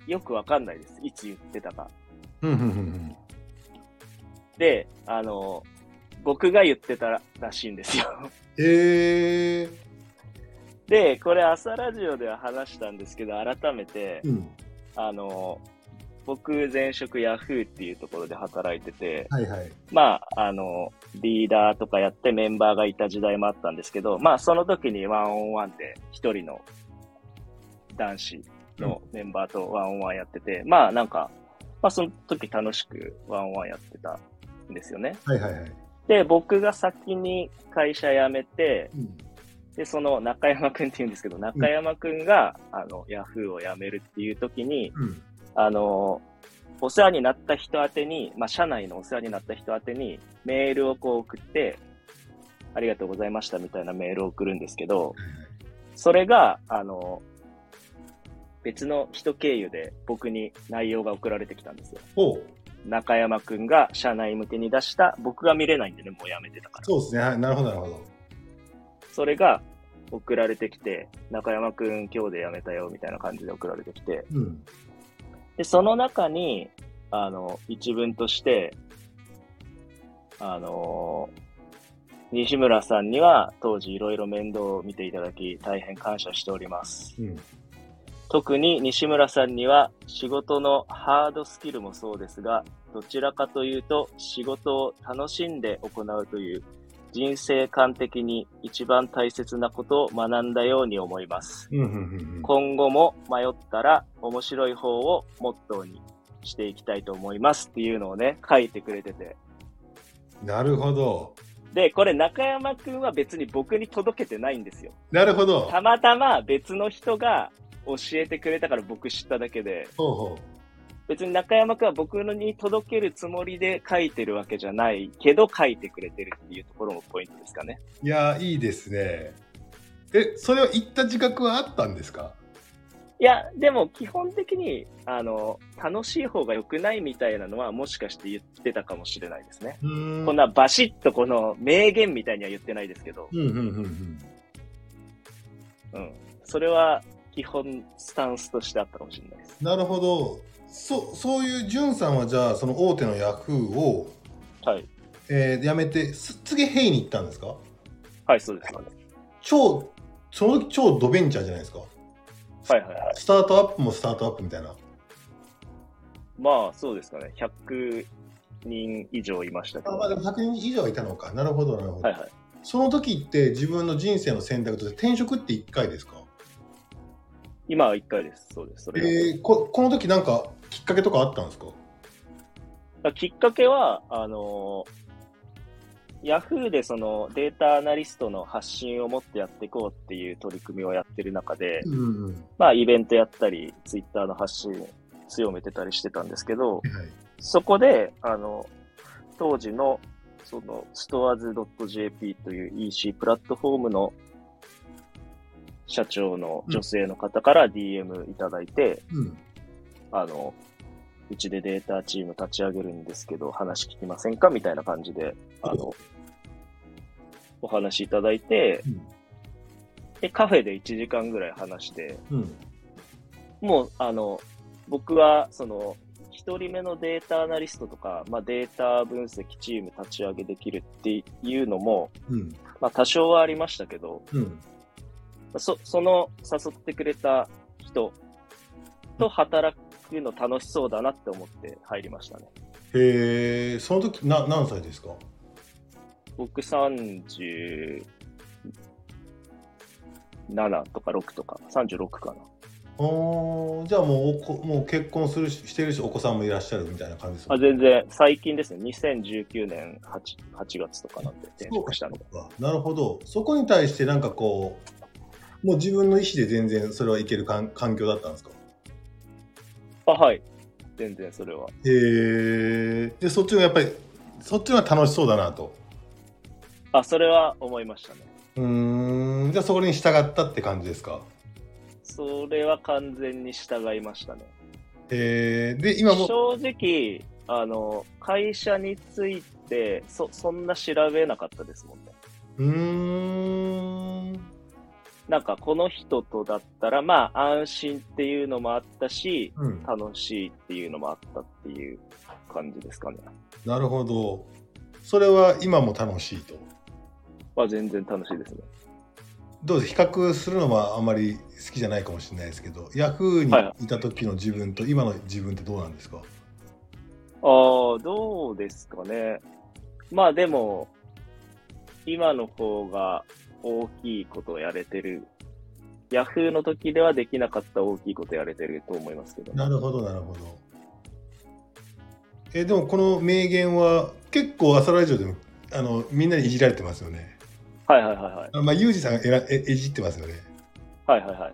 よくわかんないです。いつ言ってたか。で、あの、僕が言ってたらしいんですよ。えー。で、これ朝ラジオでは話したんですけど、改めて、うん。あの、僕前職ヤフーっていうところで働いてて、はいはい。まあ、あの、リーダーとかやってメンバーがいた時代もあったんですけど、まあ、その時にワンオンワンで一人の男子のメンバーとワンオンワンやってて、まあ、なんか、まあ、その時楽しくワンオンワンやってたんですよね。はいはいはい。で、僕が先に会社辞めて、うん。で、その中山くんって言うんですけど、中山くんが、あの、ヤフーを辞めるっていう時に、うん。あの、お世話になった人宛てに、まあ、社内のお世話になった人宛てに、メールをこう送って、ありがとうございましたみたいなメールを送るんですけど、それが、あの、別の人経由で僕に内容が送られてきたんですよ。中山くんが社内向けに出した、僕が見れないんでね、もうやめてたから。そうですね。はい。なるほどなるほど。それが送られてきて、中山くん今日で辞めたよみたいな感じで送られてきて、うん。で、その中に、あの、一文として、あの西村さんには当時いろいろ面倒を見ていただき大変感謝しております。うん。特に西村さんには仕事のハードスキルもそうですが、どちらかというと仕事を楽しんで行うという人生観的に一番大切なことを学んだように思います。今後も迷ったら面白い方をモットーにしていきたいと思いますっていうのをね、書いてくれてて。なるほど。で、これ中山くんは別に僕に届けてないんですよ。なるほど。たまたま別の人が教えてくれたから僕知っただけで、ほうほ別に中山くんは僕のに届けるつもりで書いてるわけじゃないけど書いてくれてるっていうところもポイントですかね。う。いやー、いいですね。え、それを言った自覚はあったんですか？いや、でも基本的に、あの、楽しい方が良くないみたいなのはもしかして言ってたかもしれないですね。こんなバシッとこの名言みたいには言ってないですけど、うんうんうん。それは基本スタンスとしてあったかもしれないです。なるほど。そそういうじゅんさんはじゃあその大手のヤフーを、はい。えー辞めてす次ヘイに行ったんですか？はい、そうです。そうです超その時超ドベンチャーじゃないですかはいはいはい。スタートアップもスタートアップみたいなまあ、そうですかね。100人以上いましたけど。あまあでも100人以上はいたのかなるほどなるほど、はいはい。その時って自分の人生の選択として転職って1回ですか？今は1回です。そうです。それがえーここの時なんかきっかけとかあったんですか？きっかけは、あのヤフーでそのデータアナリストの発信を持ってやっていこうっていう取り組みをやってる中で、うんうん。まあイベントやったり、ツイッターの発信強めてたりしてたんですけど、はいそこで、あの、当時の、その、stores.jp という EC プラットフォームの社長の女性の方から DM いただいて、うん。あの、うちでデータチーム立ち上げるんですけど、話聞きませんか？みたいな感じで、あの、お話いただいて、うんで、カフェで1時間ぐらい話して、うん。もう、あの、僕は、その、一人目のデータアナリストとか、まあ、データ分析チーム立ち上げできるっていうのも、うん。まあ、多少はありましたけど、うん。そ、その誘ってくれた人と働くの楽しそうだなって思って入りましたね。へえ、その時な何歳ですか？僕37とか6とか、36かな。あーじゃあもうおこもう結婚するししてるしお子さんもいらっしゃるみたいな感じですか？あ全然、最近ですね。2019年 8, 8月とかなんで転職したのなるほどそこに対してなんかこうもう自分の意思で全然それはいけるかん環境だったんですか？あ、はい。全然それは。へえでそっちがやっぱりそっちが楽しそうだなとあ、それは思いましたね。うーんじゃあそこに従ったって感じですか？それは完全に従いましたね。へえで今も正直、あの、会社について、そ、そんな調べなかったですもんね。うーんなんか、この人とだったら、まあ、安心っていうのもあったし、うん楽しいっていうのもあったっていう感じですかね。なるほどそれは今も楽しいとまあ、全然楽しいですね。どうです？比較するのはあんまり好きじゃないかもしれないですけどヤフーにいた時の自分と今の自分ってどうなんですか、ああ、どうですかね。まあでも、今の方が大きいことをやれてる。ヤフーの時ではできなかった大きいことやれてると思いますけど。なるほどなるほどえでもこの名言は結構朝ラジオでもあのみんなにいじられてますよねはいはいはいはい。あまあユージさんがえらえいじってますよねはいはいはい。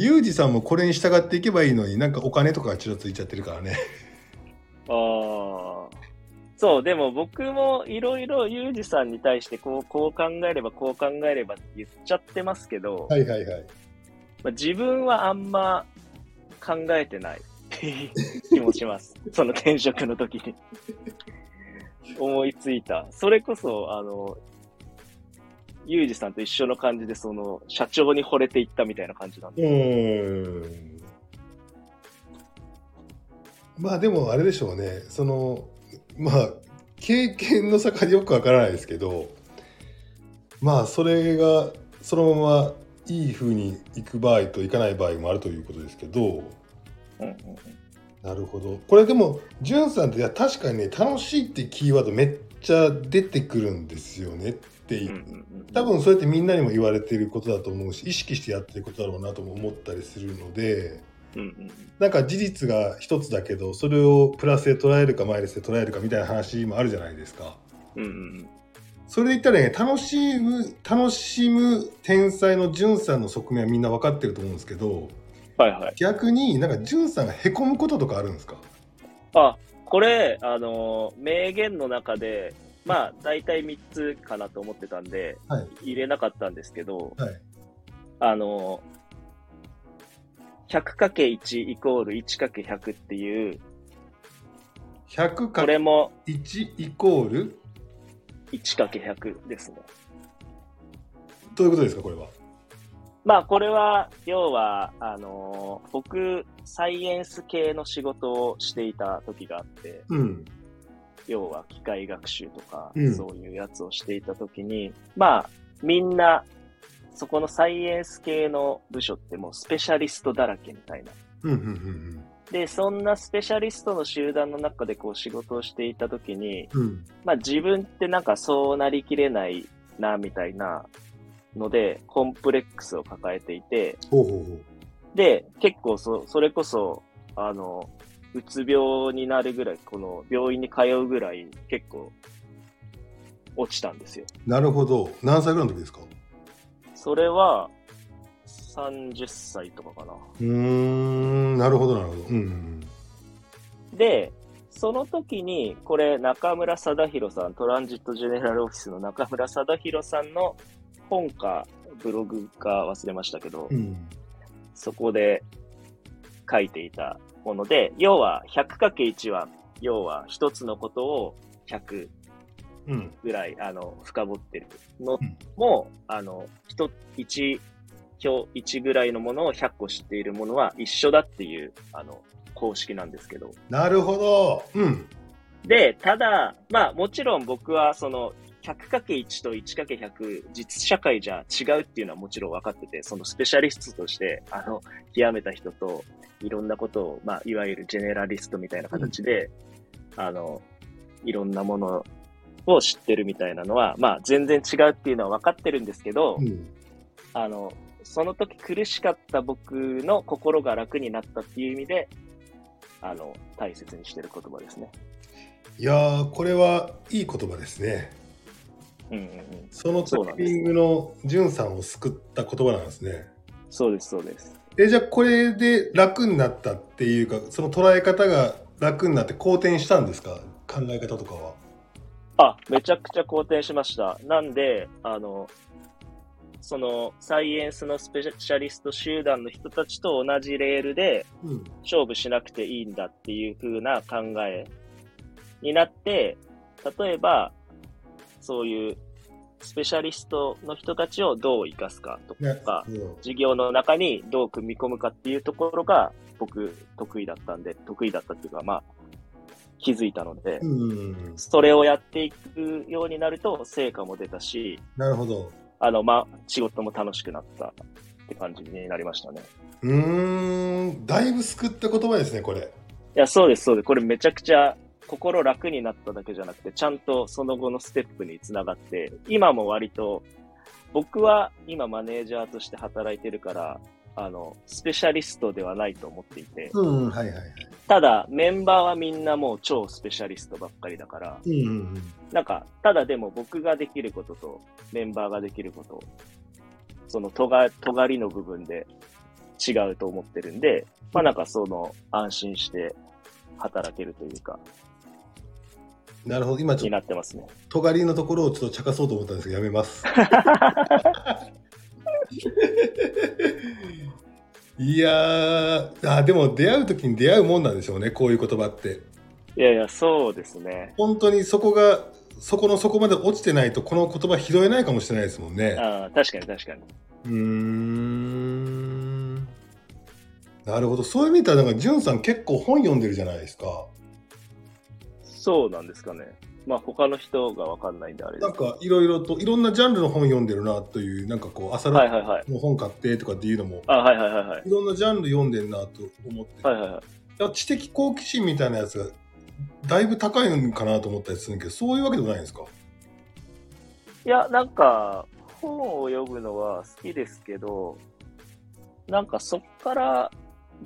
ユージさんもこれに従っていけばいいのになんかお金とかがちらついちゃってるからね ああ。そう、でも僕もいろいろユージさんに対してこう、こう考えればこう考えればって言っちゃってますけど、はいはいはいまあ、自分はあんま考えてない 気もします。その転職の時に。思いついた。それこそ、あの、ユージさんと一緒の感じで、その、社長に惚れていったみたいな感じなんうで。ーん。まあでもあれでしょうね。そのまあ経験の差がよくわからないですけどまあそれがそのままいい風にいく場合といかない場合もあるということですけどうんうんうん。なるほど。これでもんさんっていや確かにね楽しいってキーワードめっちゃ出てくるんですよねって多分そうやってみんなにも言われてることだと思うし意識してやってることだろうなとも思ったりするのでうんうんなんか事実が一つだけどそれをプラスで捉えるかマイナスで捉えるかみたいな話もあるじゃないですか。うんうんうんそれで言ったらね楽しむ楽しむ天才のんさんの側面はみんな分かってると思うんですけどはいはい。逆になんかんさんがへこむこととかあるんですか？あ、これ、あの、名言の中で、まあ、大体3つかなと思ってたんで、はい入れなかったんですけど、はいあの、100×1 イコール 1×100 っていう、100かこれも1イコール？1×100 ですね。どういうことですかこれは？まあ、これは、要は、あの、僕、サイエンス系の仕事をしていた時があって、うん要は機械学習とか、うん。そういうやつをしていたときに、まあ、みんな、そこのサイエンス系の部署ってもうスペシャリストだらけみたいな。うんうんうんで、そんなスペシャリストの集団の中でこう仕事をしていたときに、うんうん。まあ自分ってなんかそうなりきれないな、みたいなので、コンプレックスを抱えていて、ほうほうほう。で、結構そ、それこそ、あの、うつ病になるぐらい、この病院に通うぐらい結構落ちたんですよ。なるほど何歳ぐらいの時ですか？それは30歳とかかな。うーんなるほどなるほど。うんうんで、その時に、これ中村貞弘さん、トランジットジェネラルオフィスの中村貞弘さんの本かブログか忘れましたけど、うんそこで書いていたもので、要は 100×1 は、要は一つのことを100うん。ぐらい、あの、深掘ってるのうんも、あの、一、一、表、1ぐらいのものを100個知っているものは一緒だっていう、あの、公式なんですけど。なるほど。うん。で、ただ、まあもちろん僕はその 100×1 と 1×100 実社会じゃ違うっていうのはもちろん分かってて、そのスペシャリストとして、あの、極めた人といろんなことを、まあいわゆるジェネラリストみたいな形で、あの、いろんなものを知ってるみたいなのは、まあ全然違うっていうのは分かってるんですけど、うん。あの、その時苦しかった僕の心が楽になったっていう意味で、あの、大切にしてる言葉ですね。いやー、これはいい言葉ですね。うんうんうん。そのタイミングのんさんを救った言葉なんですね。そうです、そうです。え、じゃあこれで楽になったっていうか、その捉え方が楽になって好転したんですか？考え方とかは。あ、めちゃくちゃ好転しました。なんで、あの、そのサイエンスのスペシャリスト集団の人たちと同じレールでうん。勝負しなくていいんだっていう風な考えになって、例えば、そういうスペシャリストの人たちをどう生かすかとねか、うん事業の中にどう組み込むかっていうところが僕得意だったんで、得意だったっていうか、まあ、気づいたので。それをやっていくようになると成果も出たし、なるほど。あの、まあ、仕事も楽しくなったって感じになりましたね。うーん。だいぶ救った言葉ですね、これ。いや、そうです、そうです。これめちゃくちゃ心楽になっただけじゃなくて、ちゃんとその後のステップにつながって、今も割と、僕は今マネージャーとして働いてるから、あの、スペシャリストではないと思っていて、うん、はいはいはい。ただ、メンバーはみんなもう超スペシャリストばっかりだから、うんうんうん。なんか、ただでも僕ができることとメンバーができること、そのとが、尖りの部分で違うと思ってるんで、まあなんかその安心して働けるというか、なるほど。今ちょにっなってますね。と尖りのところをちょっと茶化そうと思ったんですけど、やめます。いやーあ、でも出会う時に出会うもんなんでしょうね、こういう言葉って。いやいや、そうですね。本当にそこが、そこの底まで落ちてないと、この言葉拾えないかもしれないですもんね。ああ、確かに確かに。うーん。なるほど。そういう意味では、なんか、じゅんさん結構本読んでるじゃないですか。そうなんですかね。まあ他の人がわかんないんであれですなんか、いろいろと、いろんなジャンルの本読んでるなという、なんかこう、朝ラ。の本買ってとかっていうのも、あはいはいはいはい。いろんなジャンル読んでるなと思って、はいはいはい。いや知的好奇心みたいなやつがだいぶ高いのかなと思ったりするけどそういうわけでもないんですか？いや、なんか、本を読むのは好きですけど、なんかそっから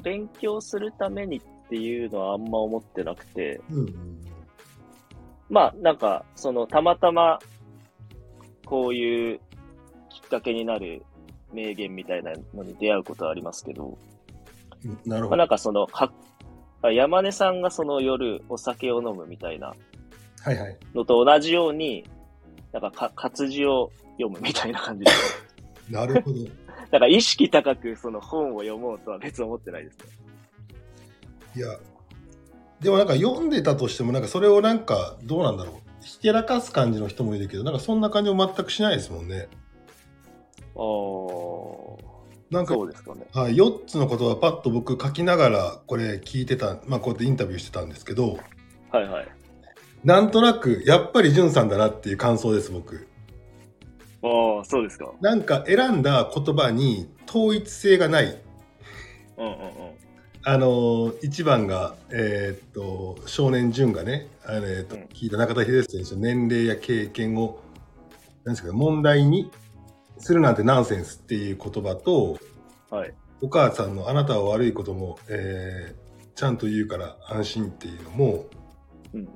勉強するためにっていうのはあんま思ってなくて、うんうんまあなんか、そのたまたまこういうきっかけになる名言みたいなのに出会うことはありますけど、うんなるまあ、ほどなんかその、かあ山根さんがその夜お酒を飲むみたいなはいはいのと同じように、なんかか活字を読むみたいな感じです。なるほど だから意識高くその本を読もうとは別に思ってないですね。いやでもなんか読んでたとしてもなんかそれをなんかどうなんだろうひけらかす感じの人もいるけどなんかそんな感じも全くしないですもんねあーなんかそうですかね。はい、4つの言葉パッと僕書きながらこれ聞いてた、まあ、こうやってインタビューしてたんですけどはいはい。なんとなくやっぱりじゅんさんだなっていう感想です僕ああ、そうですか。なんか選んだ言葉に統一性がないうんうんうん。あのー、1番が、えーっと少年潤がね、あのえーっとうん聞いた中田秀選手の年齢や経験をなんですか問題にするなんてナンセンスっていう言葉とはい。お母さんのあなたは悪いことも、えーちゃんと言うから安心っていうのも、うん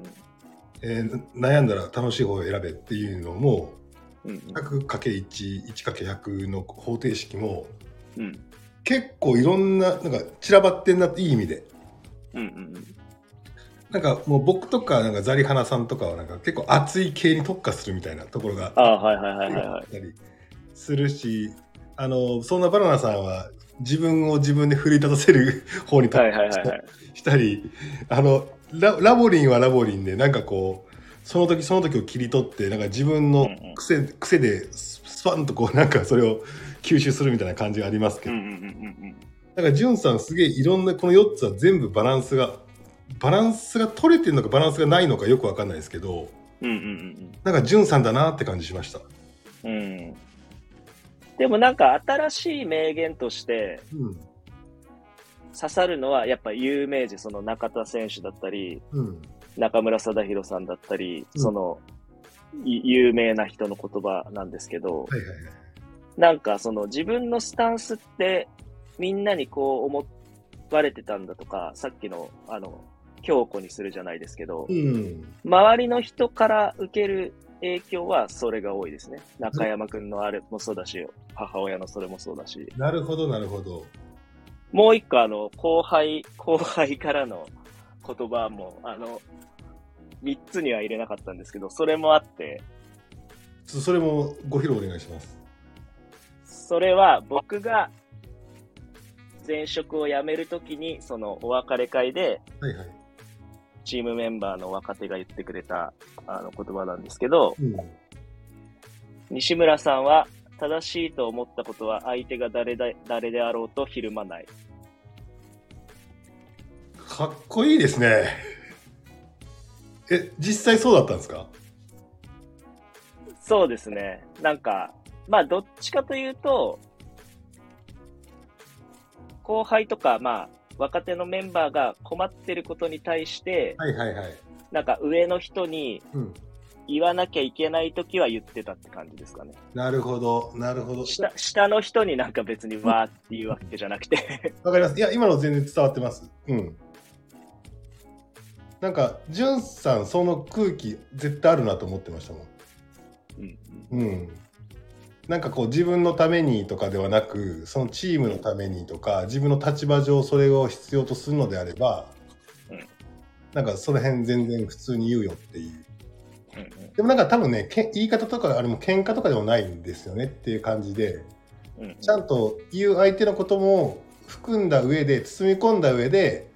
えー悩んだら楽しい方を選べっていうのもうん。うん 100×1、1×100 の方程式もうん。うん結構いろんな、なんか散らばってんなっていい意味で。うんうんなんかもう僕とかなんかザリハナさんとかはなんか結構熱い系に特化するみたいなところがあったりするし、あのそんなバナナさんは自分を自分で奮い立たせる 方に立はいはいはいはい。したりあのララボリンはラボリンでなんかこうその時その時を切り取ってなんか自分の癖,、癖でススパンとこうなんかそれを吸収するみたいな感じがありますけど、うんうんうんうんなんかじゅんさんすげえいろんなこの4つは全部バランスがバランスが取れてるのかバランスがないのかよくわかんないですけどうん。うんうんなんかじゅんさんだなって感じしました。うん。でもなんか新しい名言としてうん刺さるのはやっぱ有名人、その中田選手だったり、うん中村貞弘さんだったり、うんその、い有名な人の言葉なんですけど、はいはいはい。なんかその自分のスタンスってみんなにこう思われてたんだとか、さっきのあの、強固にするじゃないですけど、うん周りの人から受ける影響はそれが多いですね。中山くんのあれもそうだし、母親のそれもそうだし。なるほどなるほど。もう一個あの、後輩、後輩からの言葉も、あの、三つには入れなかったんですけど、それもあって、そそれもご披露お願いします。それは僕が前職を辞めるときに、そのお別れ会で、はいはい。チームメンバーの若手が言ってくれたあの言葉なんですけど、うん西村さんは正しいと思ったことは相手が誰だ誰であろうとひるまない。かっこいいですね。え、実際そうだったんですか？そうですね。なんか、まあどっちかというと、後輩とか、まあ若手のメンバーが困ってることに対して、はいはいはい。なんか上の人にうん。言わなきゃいけないときは言ってたって感じですかね。なるほど、なるほど。下下の人になんか別にわーっていうわけじゃなくて わかります。いや、今の全然伝わってます。うん。なんか、じゅんさん、その空気、絶対あるなと思ってましたもん。うんうん。なんかこう、自分のためにとかではなく、そのチームのためにとか、自分の立場上、それを必要とするのであれば、うん。なんか、その辺全然普通に言うよっていう。うんうん。でもなんか多分ね、け言い方とかあれも喧嘩とかでもないんですよねっていう感じで、うんうん。ちゃんと言う相手のことも含んだ上で包み込んだ上で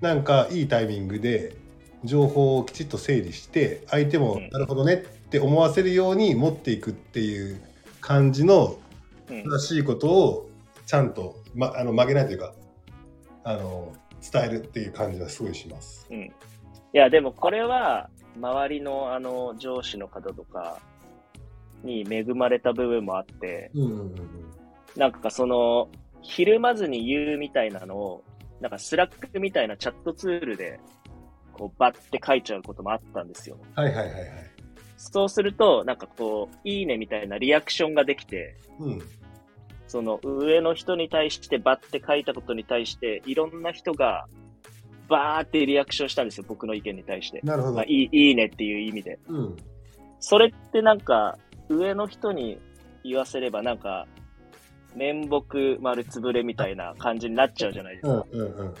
なんかいいタイミングで情報をきちっと整理して相手もうん。なるほどねって思わせるように持っていくっていう感じのうん正しいことをちゃんと、ま、あの曲げないというかあの伝えるっていう感じはすごいします。うん。いや、でもこれは、周りのあの上司の方とかに恵まれた部分もあって、うんうんうんなんかその、ひるまずに言うみたいなのを、なんか Slack みたいなチャットツールで、こうバッて書いちゃうこともあったんですよ。はいはいはいはい。そうすると、なんかこう、いいねみたいなリアクションができて、うんその上の人に対してバッて書いたことに対して、いろんな人がバーってリアクションしたんですよ、僕の意見に対して。なるほど。まあ、いいいいねっていう意味で。うんそれってなんか、上の人に言わせればなんか、面目丸つぶれみたいな感じになっちゃうじゃないですか。うんうんうんうん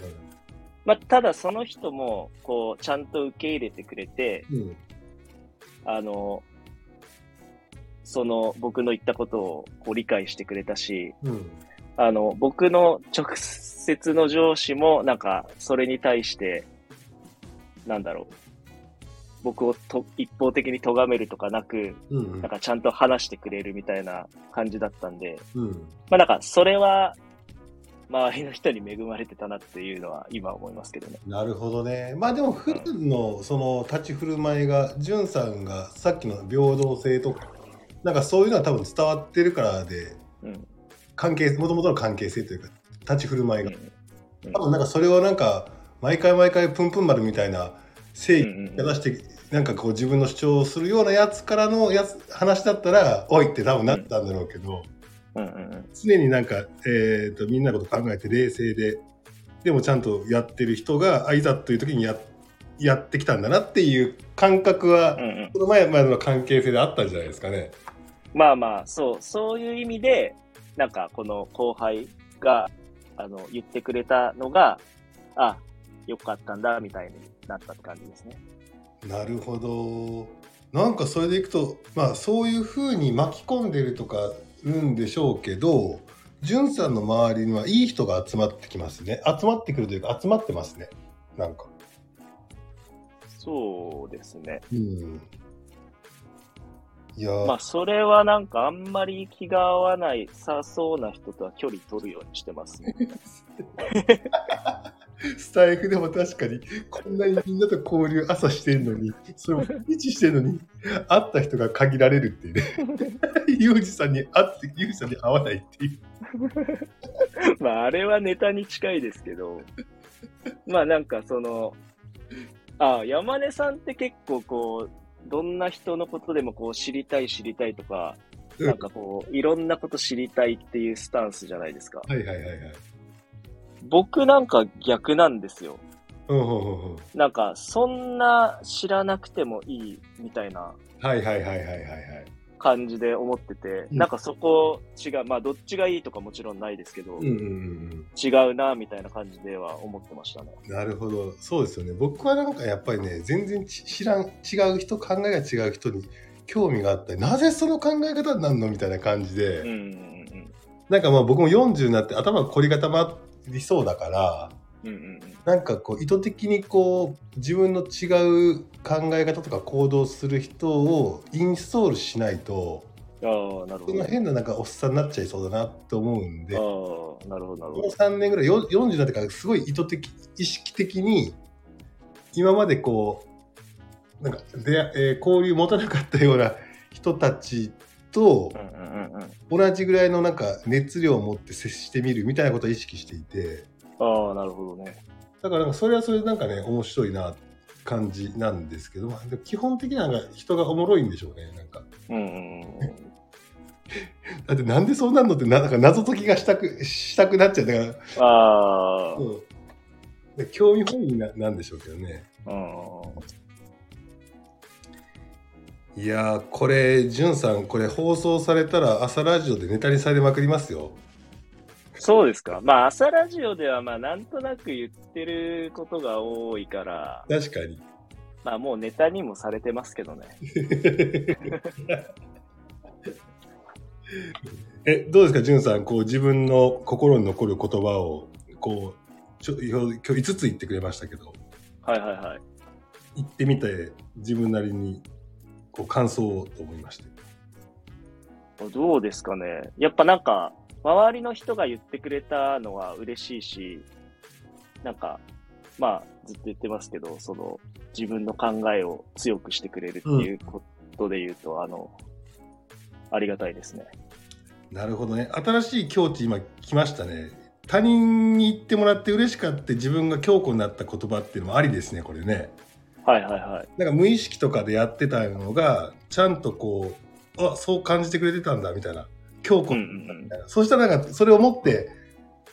まあ、ただその人も、こう、ちゃんと受け入れてくれて、うんあの、その僕の言ったことをこう理解してくれたし、うん。あの、僕の直接の上司も、なんか、それに対して、なんだろう。僕をと一方的に咎めるとかなく、うん。うん。なんかちゃんと話してくれるみたいな感じだったんで、うん。まあなんか、それは、周りの人に恵まれてたなっていうのは今思いますけどね。なるほどね。まあでも普段のその立ち振る舞いが、じゅんさんがさっきの平等性とか、なんかそういうのは多分伝わってるからで、うん。関係、もともとの関係性というか、立ち振る舞いが。うん多分なんかそれをなんか、毎回毎回プンプン丸みたいな正義うんうんが出して、なんかこう自分の主張をするようなやつからのやつ話だったら、おいって多分なったんだろうけど、うんうんうん常になんか、えー、とみんなのこと考えて冷静ででもちゃんとやってる人があいざという時にややってきたんだなっていう感覚は、うんうんこの前までの関係性であったんじゃないですかね。まあまあ、そう、そういう意味で、なんかこの後輩が、あの、言ってくれたのが、あ、よかったんだ、みたいになったって感じですね。なるほど。なんかそれでいくとまあそういうふうに巻き込んでるとかるんでしょうけどじゅんさんの周りにはいい人が集まってきますね。集まってくるというか、集まってますね。なんか。そうですね。うん。いやー、まあ、それはなんかあんまり気が合わない、さそうな人とは距離取るようにしてますね。スタイフでも確かに、こんなにみんなと交流朝してんのに、それも日してんのに、会った人が限られるっていうね。ユージさんに会って、ユージさんに会わないっていう。まあ、あれはネタに近いですけど、まあなんかその、あ山根さんって結構こう、どんな人のことでもこう知りたい知りたいとか、うんなんかこう、いろんなこと知りたいっていうスタンスじゃないですか。はいはいはいはい。僕なんか逆なんですよ。うんうんうんうん。なんか、そんな知らなくてもいいみたいなはいはいはいはいはいはい。感じで思ってて、うんなんかそこ違う、まあどっちがいいとかもちろんないですけど、うんうんうん違うなみたいな感じでは思ってましたね。うん。なるほど。そうですよね。僕はなんかやっぱりね、全然ち知らん、違う人、考えが違う人に興味があったり、なぜその考え方になるのみたいな感じで、うんうんうんなんかまあ僕も40になって頭が凝り固まりそうだから、うん。うんうんうん。なんかこう意図的にこう自分の違う考え方とか行動する人をインストールしないとああ、なるほど。その変ななんかおっさんになっちゃいそうだなって思うんであなるほど、なるほのど。3年ぐらいよ40になってからすごい意図的意識的に今までこうなんかで、えー交流持たなかったような人たちと。同じぐらいのなんか熱量を持って接してみるみたいなことを意識していて。ああ、なるほどね。だからなんかそれはそれでなんかね面白いな感じなんですけど、基本的には人がおもろいんでしょうねなんかうんうんうん。だってなんでそうなるのってななんか謎解きがしたくしたくなっちゃうだから、ああ、うんで興味本位ななんでしょうけどねうん。いやーこれじゅんさんこれ放送されたら朝ラジオでネタにされまくりますよそうですか。まあ、朝ラジオでは、まあ、なんとなく言ってることが多いから、確かにまあ、もうネタにもされてますけどね。えどうですかじゅんさんこう自分の心に残る言葉をこうちょ今日今日5つ言ってくれましたけどはいはいはい。行ってみて自分なりにこう感想をと思いまして。どうですかね。やっぱなんか、周りの人が言ってくれたのは嬉しいし、なんか、まあ、ずっと言ってますけど、その、自分の考えを強くしてくれるっていうことで言うと、あの、ありがたいですね。なるほどね。新しい境地今来ましたね。他人に言ってもらって嬉しかって自分が強固になった言葉っていうのもありですねこれねはいはいはい。なんか無意識とかでやってたのがちゃんとこうあそう感じてくれてたんだみたいな強固うんうんみたいな、そしたらなんかそれを持って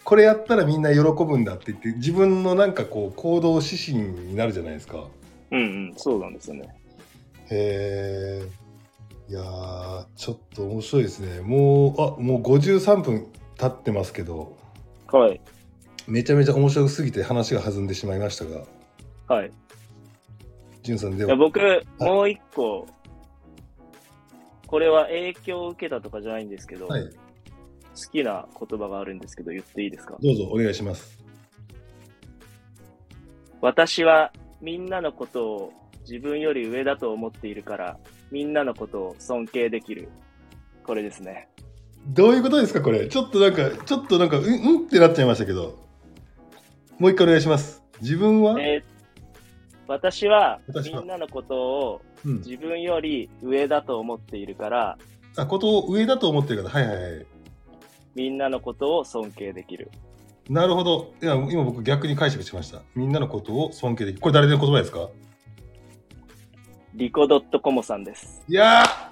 これやったらみんな喜ぶんだって言って自分のなんかこう行動指針になるじゃないですかうん。うんうん、そうなんですよね。へえ。いやー、ちょっと面白いですね。もう、あ、もう53分経ってますけど、はい。めちゃめちゃ面白すぎて話が弾んでしまいましたが、はい。じゅんさんでいやは、僕、もう一個、これは影響を受けたとかじゃないんですけど、はい、好きな言葉があるんですけど、言っていいですか？どうぞお願いします。私はみんなのことを自分より上だと思っているから、みんなのことを尊敬できる。これですね。どういうことですか、これ？ちょっとなんか、ちょっとなんか、うん、うんってなっちゃいましたけど、もう一回お願いします。自分は、えー私はみんなのことをうん、自分より上だと思っているから、あ、ことを上だと思ってる方、はいはいはい。みんなのことを尊敬できる。なるほど。いや、今僕逆に解釈しました。みんなのことを尊敬できる。これ誰の言葉ですか？リコドットコモさんです。いやー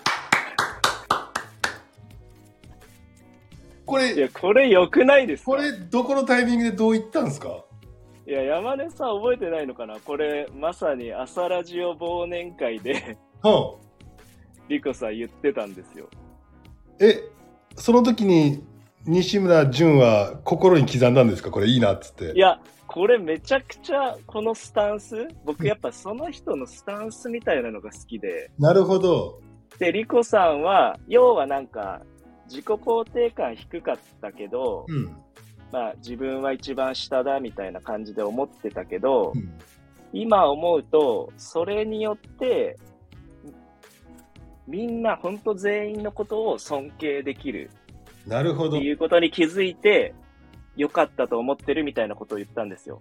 これ、いや、これ良くないですか？これ、どこのタイミングでどう言ったんですか？いや、山根さん覚えてないのかな？これ、まさに朝ラジオ忘年会で、はリコさん言ってたんですよ。あ、え、その時に西村淳は心に刻んだんですか？これいいなっつって。いや、これめちゃくちゃ、このスタンス、僕やっぱその人のスタンスみたいなのが好きで、なるほど。で、リコさんは、要はなんか、自己肯定感低かったけど、うん。まあ自分は一番下だみたいな感じで思ってたけど、うん今思うと、それによって、みんな本当全員のことを尊敬できるなるほど。っていうことに気づいて、良かったと思ってるみたいなことを言ったんですよ。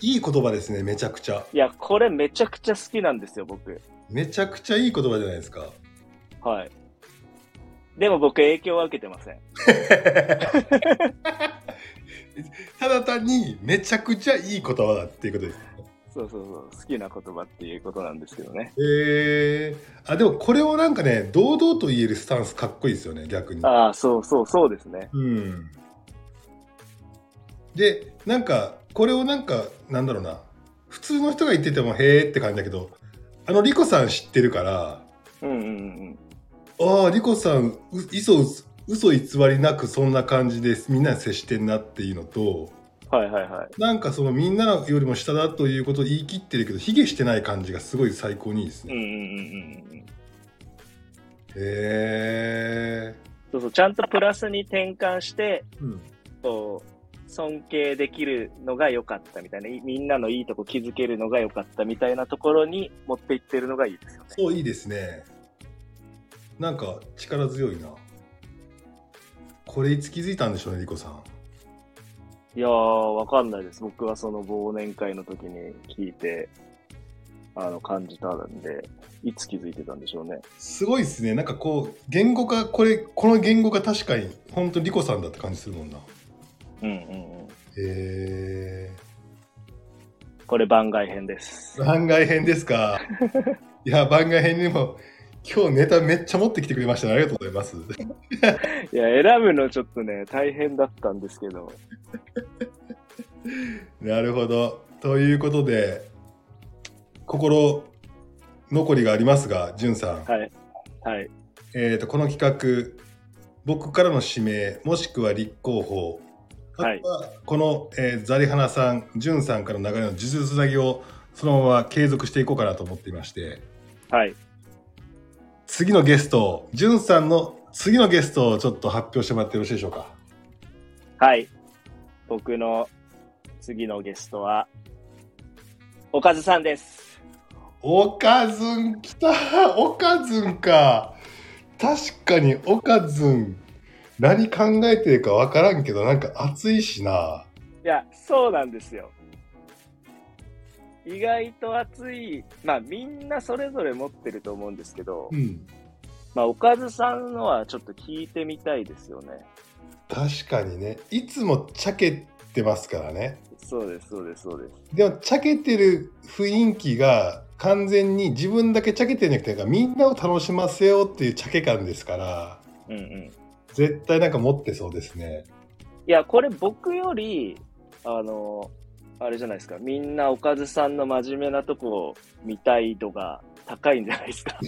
いい言葉ですね、めちゃくちゃ。いや、これめちゃくちゃ好きなんですよ、僕。めちゃくちゃいい言葉じゃないですか。はい。でも僕影響は受けてません。ただ単にめちゃくちゃいい言葉だっていうことです。そうそうそう。好きな言葉っていうことなんですけどね。えー、あでもこれをなんかね堂々と言えるスタンスかっこいいですよね逆に。ああ、そうそうそうですね。うん。でなんかこれをなんかなんだろうな普通の人が言っててもへーって感じだけどあのリコさん知ってるからうんうんうん。ああリコさんう嘘嘘偽りなくそんな感じでみんなに接してんなっていうのとはいはいはい。なんかそのみんなよりも下だということを言い切ってるけど卑下してない感じがすごい最高にいいですね。うんうんうんうん。へえそうそう。ちゃんとプラスに転換して、うんこう、尊敬できるのが良かったみたいな、いみんなのいいとこ気づけるのが良かったみたいなところに持っていってるのがいいですよね。そういいですね。なんか力強いな。これいつ気づいたんでしょうね、リコさん。いやー、わかんないです。僕はその忘年会の時に聞いて、あの、感じたんで、いつ気づいてたんでしょうね。すごいですね。なんかこう、言語化、これ、この言語が確かに、本当リコさんだって感じするもんな。うんうんうん。へえこれ番外編です。番外編ですか。いや、番外編にも、今日ネタめっちゃ持ってきてくれましたね。ありがとうございます。いや、選ぶのちょっとね、大変だったんですけど。なるほど。ということで、心残りがありますが、じゅんさん。はい。はい。えー、とこの企画僕からの指名もしくは立候補はいこの、えーザリハナさんジュンさんからの流れの呪術つなぎをそのまま継続していこうかなと思っていましてはい。次のゲストジュンさんの次のゲストをちょっと発表してもらってよろしいでしょうか？はい。僕の次のゲストは、おかずさんです。おかずんきたおかずんか確かにおかずん何考えてるかわからんけどなんか熱いしないや、そうなんですよ。意外と熱い、まあみんなそれぞれ持ってると思うんですけどう、んまあおかずさんのはちょっと聞いてみたいですよね。確かにねいつもちゃけてますからねそうです、そうです、そうです。でもちゃけてる雰囲気が完全に自分だけちゃけてるんじゃなくてみんなを楽しませようっていうちゃけ感ですからうんうん。絶対なんか持ってそうですねいや、これ僕より、あの、あれじゃないですか、みんなおかずさんの真面目なとこを見たい度が高いんじゃないですか。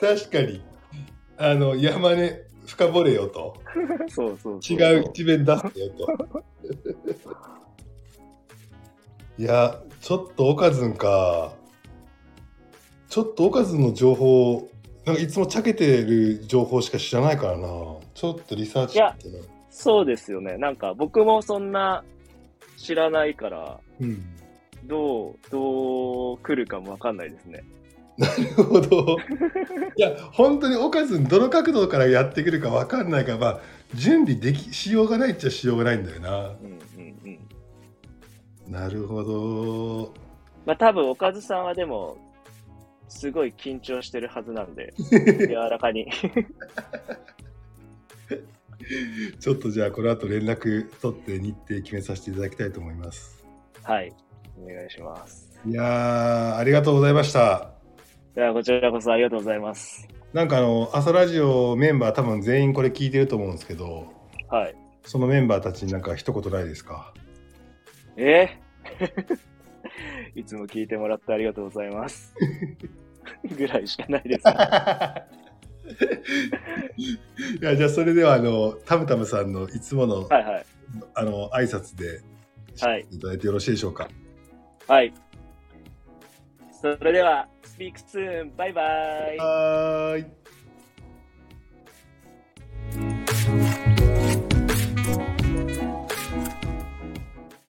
確かに。あの山根深掘れよと。そうそうそう。違う一面出すよと。いやちょっとおかずんか。ちょっとおかずんの情報なんかいつもちゃけてる情報しか知らないからな。ちょっとリサーチしてなそうですよね。なんか僕もそんな知らないから、うんどう、どう来るかもわかんないですね。なるほど。いや、本当におかずどの角度からやってくるか分かんないから、まあ、準備できしようがないっちゃしようがないんだよな。うんうんうん。なるほど。まあ多分おかずさんはでも、すごい緊張してるはずなんで、柔らかに。ちょっとじゃあ、この後連絡取って日程決めさせていただきたいと思います。はい。お願いします。いやー、ありがとうございました。いや、こちらこそありがとうございます。なんかあの、朝ラジオメンバー多分全員これ聞いてると思うんですけど、はい。そのメンバーたちになんか一言ないですか？え？いつも聞いてもらってありがとうございます。ぐらいしかないです。いやじゃあそれではあのタムタムさんのいつものはいはい。あの挨拶ではいいただいてよろしいでしょうか？はい。それでは、スピークスーン、バイバイ。